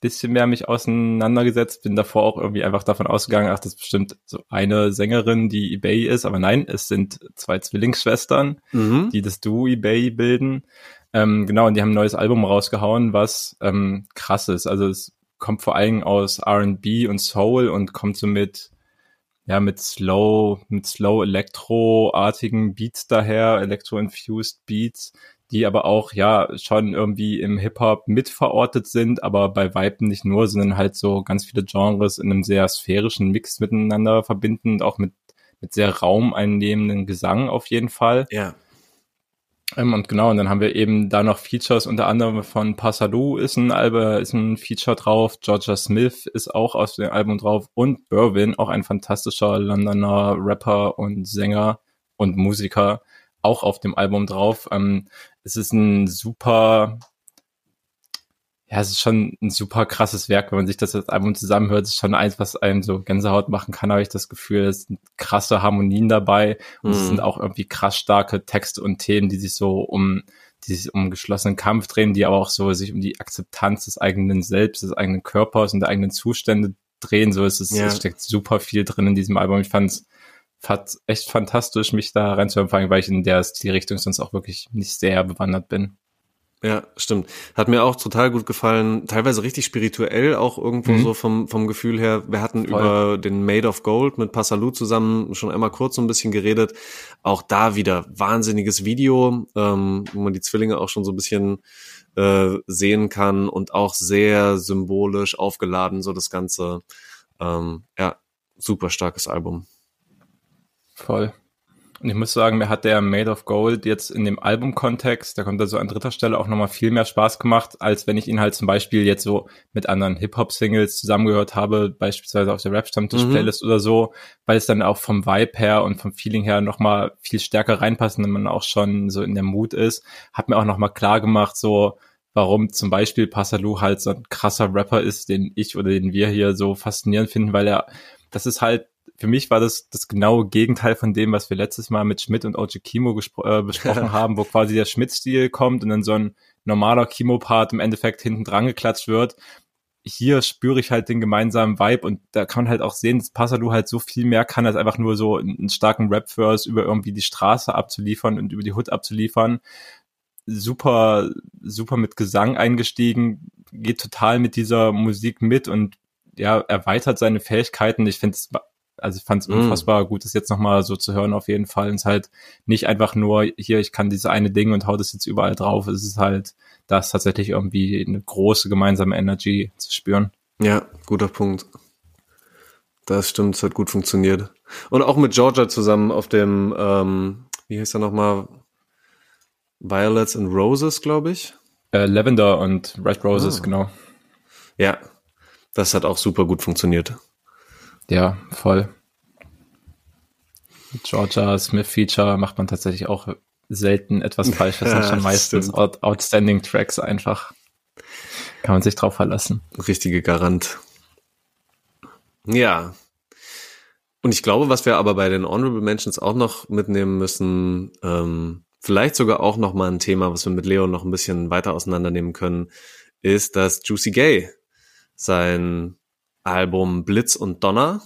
bisschen mehr mich auseinandergesetzt, bin davor auch irgendwie einfach davon ausgegangen, ach, das ist bestimmt so eine Sängerin, die eBay ist, aber nein, es sind zwei Zwillingsschwestern, mhm. die das Duo eBay bilden. Ähm, genau, und die haben ein neues Album rausgehauen, was ähm, krass ist. Also es kommt vor allem aus R&B und Soul und kommt so mit ja mit Slow mit Slow Elektro-artigen Beats daher, Elektro-infused Beats, die aber auch ja schon irgendwie im Hip-Hop mitverortet sind, aber bei Vibe nicht nur, sondern halt so ganz viele Genres in einem sehr sphärischen Mix miteinander verbinden und auch mit, mit sehr raumeinnehmenden Gesang auf jeden Fall. Ja. Ähm, und genau, und dann haben wir eben da noch Features, unter anderem von Passalou ist ein Album, ist ein Feature drauf, Georgia Smith ist auch aus dem Album drauf und Berwin, auch ein fantastischer Londoner Rapper und Sänger und Musiker, auch auf dem Album drauf. Ähm, es ist ein super, ja, es ist schon ein super krasses Werk, wenn man sich das als Album zusammenhört. Es ist schon eins, was einem so Gänsehaut machen kann, habe ich das Gefühl. Es sind krasse Harmonien dabei und mhm. es sind auch irgendwie krass starke Texte und Themen, die sich so um die sich um geschlossenen Kampf drehen, die aber auch so sich um die Akzeptanz des eigenen Selbst, des eigenen Körpers und der eigenen Zustände drehen. So ist es, ja. es steckt super viel drin in diesem Album. Ich fand es echt fantastisch, mich da reinzuempfangen, weil ich in der Stilrichtung sonst auch wirklich nicht sehr bewandert bin. Ja, stimmt. Hat mir auch total gut gefallen. Teilweise richtig spirituell, auch irgendwo mhm. so vom, vom Gefühl her. Wir hatten Voll. über den Made of Gold mit Passalou zusammen schon einmal kurz so ein bisschen geredet. Auch da wieder wahnsinniges Video, ähm, wo man die Zwillinge auch schon so ein bisschen äh, sehen kann und auch sehr symbolisch aufgeladen, so das Ganze. Ähm, ja, super starkes Album. Voll. Und ich muss sagen, mir hat der Made of Gold jetzt in dem Albumkontext, da kommt er so an dritter Stelle auch nochmal viel mehr Spaß gemacht, als wenn ich ihn halt zum Beispiel jetzt so mit anderen Hip-Hop-Singles zusammengehört habe, beispielsweise auf der Rap-Stammtisch-Playlist mhm. oder so, weil es dann auch vom Vibe her und vom Feeling her nochmal viel stärker reinpasst und man auch schon so in der Mut ist. Hat mir auch nochmal klar gemacht, so, warum zum Beispiel Passalou halt so ein krasser Rapper ist, den ich oder den wir hier so faszinierend finden, weil er, das ist halt für mich war das das genaue Gegenteil von dem, was wir letztes Mal mit Schmidt und Oji Kimo äh, besprochen (laughs) haben, wo quasi der Schmidt-Stil kommt und dann so ein normaler Kimo-Part im Endeffekt hinten dran geklatscht wird. Hier spüre ich halt den gemeinsamen Vibe und da kann man halt auch sehen, dass Passalu halt so viel mehr kann, als einfach nur so einen starken Rap-Verse über irgendwie die Straße abzuliefern und über die Hood abzuliefern. Super, super mit Gesang eingestiegen, geht total mit dieser Musik mit und ja, erweitert seine Fähigkeiten. Ich finde es also ich fand es mm. unfassbar gut, das jetzt nochmal so zu hören auf jeden Fall. Und es ist halt nicht einfach nur, hier, ich kann diese eine Ding und hau das jetzt überall drauf. Es ist halt, da ist tatsächlich irgendwie eine große gemeinsame Energy zu spüren. Ja, guter Punkt. Das stimmt, es hat gut funktioniert. Und auch mit Georgia zusammen auf dem, ähm, wie heißt er nochmal? Violets and Roses, glaube ich. Äh, Lavender und Red Roses, ah. genau. Ja, das hat auch super gut funktioniert. Ja, voll. Georgia Smith Feature macht man tatsächlich auch selten etwas (laughs) falsch. Das sind schon meistens out outstanding Tracks einfach. Kann man sich drauf verlassen. Richtige Garant. Ja. Und ich glaube, was wir aber bei den Honorable Mentions auch noch mitnehmen müssen, ähm, vielleicht sogar auch noch mal ein Thema, was wir mit Leo noch ein bisschen weiter auseinandernehmen können, ist, dass Juicy Gay sein Album Blitz und Donner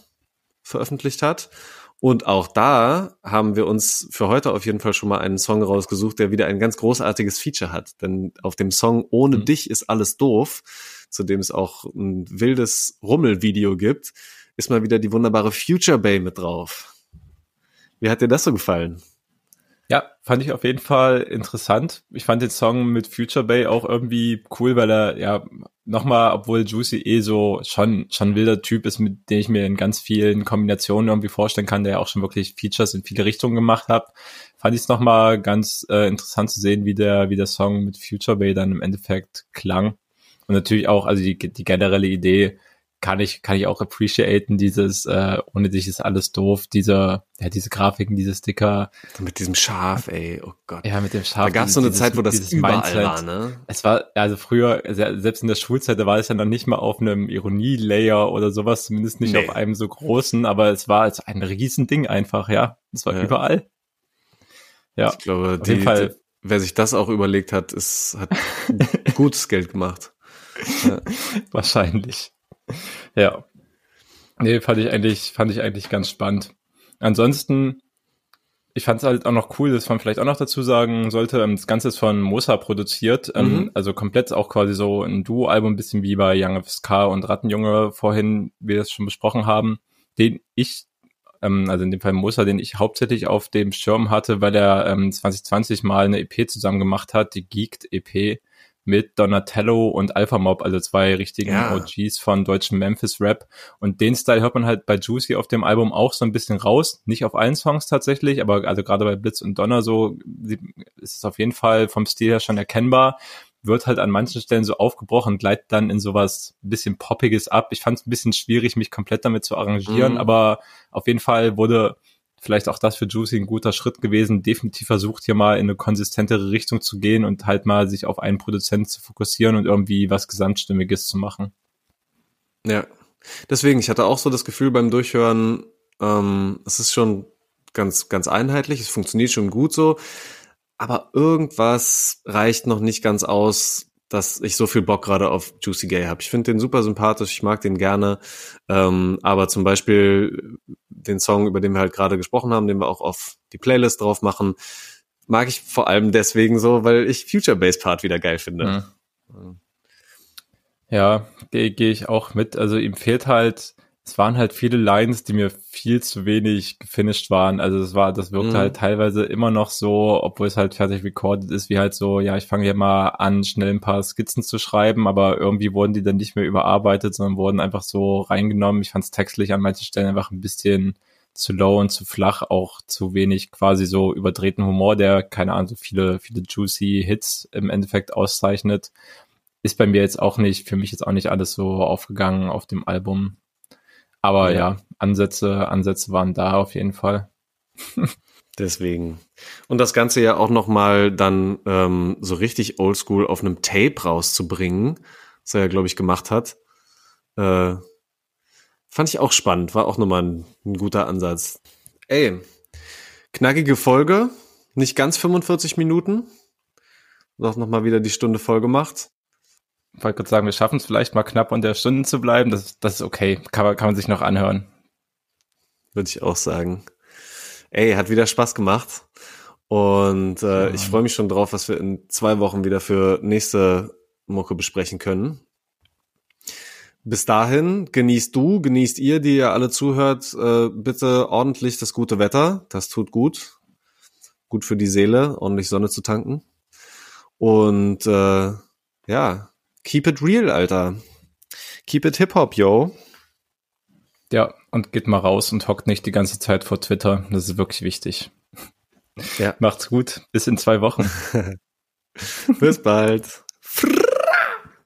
veröffentlicht hat. Und auch da haben wir uns für heute auf jeden Fall schon mal einen Song rausgesucht, der wieder ein ganz großartiges Feature hat. Denn auf dem Song Ohne mhm. dich ist alles doof, zu dem es auch ein wildes Rummelvideo gibt, ist mal wieder die wunderbare Future Bay mit drauf. Wie hat dir das so gefallen? Ja, fand ich auf jeden Fall interessant. Ich fand den Song mit Future Bay auch irgendwie cool, weil er ja nochmal, obwohl Juicy eh so schon schon wilder Typ ist, mit dem ich mir in ganz vielen Kombinationen irgendwie vorstellen kann, der ja auch schon wirklich Features in viele Richtungen gemacht hat, fand ich es nochmal ganz äh, interessant zu sehen, wie der wie der Song mit Future Bay dann im Endeffekt klang. Und natürlich auch, also die, die generelle Idee, kann ich, kann ich auch appreciaten, dieses, äh, ohne dich ist alles doof, diese, ja, diese Grafiken, diese Sticker. Mit diesem Schaf, ey, oh Gott. Ja, mit dem Schaf. Da gab es so eine dieses, Zeit, wo das überall Mindset. war, ne? Es war, also früher, selbst in der Schulzeit, da war es ja noch nicht mal auf einem Ironie-Layer oder sowas, zumindest nicht nee. auf einem so großen, aber es war als ein Riesending einfach, ja. Es war ja. überall. Ja. Ich glaube, die, die, wer sich das auch überlegt hat, ist, hat (laughs) gutes Geld gemacht. Ja. Wahrscheinlich. (laughs) Ja. Nee, fand ich eigentlich, fand ich eigentlich ganz spannend. Ansonsten, ich fand es halt auch noch cool, dass man vielleicht auch noch dazu sagen sollte, ähm, das Ganze ist von Mosa produziert, ähm, mhm. also komplett auch quasi so ein Duo-Album, ein bisschen wie bei Young FSK und Rattenjunge vorhin, wie wir das schon besprochen haben, den ich, ähm, also in dem Fall Mosa, den ich hauptsächlich auf dem Schirm hatte, weil er 2020 mal eine EP zusammen gemacht hat, die Geeked EP, mit Donatello und Alpha Mob, also zwei richtigen ja. OGs von deutschen Memphis Rap. Und den Style hört man halt bei Juicy auf dem Album auch so ein bisschen raus. Nicht auf allen Songs tatsächlich, aber also gerade bei Blitz und Donner so ist es auf jeden Fall vom Stil her schon erkennbar. Wird halt an manchen Stellen so aufgebrochen, gleitet dann in sowas ein bisschen Poppiges ab. Ich fand es ein bisschen schwierig, mich komplett damit zu arrangieren, mhm. aber auf jeden Fall wurde vielleicht auch das für Juicy ein guter Schritt gewesen. Definitiv versucht hier mal in eine konsistentere Richtung zu gehen und halt mal sich auf einen Produzenten zu fokussieren und irgendwie was Gesamtstimmiges zu machen. Ja, deswegen, ich hatte auch so das Gefühl beim Durchhören, ähm, es ist schon ganz, ganz einheitlich, es funktioniert schon gut so, aber irgendwas reicht noch nicht ganz aus, dass ich so viel Bock gerade auf Juicy Gay habe. Ich finde den super sympathisch, ich mag den gerne. Ähm, aber zum Beispiel den Song, über den wir halt gerade gesprochen haben, den wir auch auf die Playlist drauf machen, mag ich vor allem deswegen so, weil ich Future Bass Part wieder geil finde. Mhm. Ja, gehe geh ich auch mit. Also ihm fehlt halt es waren halt viele Lines, die mir viel zu wenig gefinisht waren. Also es war, das wirkte mhm. halt teilweise immer noch so, obwohl es halt fertig recorded ist, wie halt so, ja, ich fange hier mal an, schnell ein paar Skizzen zu schreiben, aber irgendwie wurden die dann nicht mehr überarbeitet, sondern wurden einfach so reingenommen. Ich fand es textlich an manchen Stellen einfach ein bisschen zu low und zu flach, auch zu wenig quasi so überdrehten Humor, der, keine Ahnung, so viele, viele juicy Hits im Endeffekt auszeichnet. Ist bei mir jetzt auch nicht, für mich jetzt auch nicht alles so aufgegangen auf dem Album. Aber ja. ja, Ansätze, Ansätze waren da auf jeden Fall. (laughs) Deswegen. Und das Ganze ja auch nochmal dann ähm, so richtig oldschool auf einem Tape rauszubringen, was er ja, glaube ich, gemacht hat. Äh, fand ich auch spannend, war auch nochmal ein, ein guter Ansatz. Ey, knackige Folge, nicht ganz 45 Minuten. Doch nochmal wieder die Stunde voll gemacht wollte gerade sagen, wir schaffen es vielleicht mal knapp unter Stunden zu bleiben. Das, das ist okay. Kann man, kann man sich noch anhören. Würde ich auch sagen. Ey, hat wieder Spaß gemacht. Und äh, ja. ich freue mich schon drauf, was wir in zwei Wochen wieder für nächste Mucke besprechen können. Bis dahin genießt du, genießt ihr, die ihr alle zuhört, äh, bitte ordentlich das gute Wetter. Das tut gut. Gut für die Seele, ordentlich Sonne zu tanken. Und äh, ja, Keep it real, Alter. Keep it hip-hop, yo. Ja, und geht mal raus und hockt nicht die ganze Zeit vor Twitter. Das ist wirklich wichtig. Ja. Macht's gut. Bis in zwei Wochen. (laughs) Bis bald.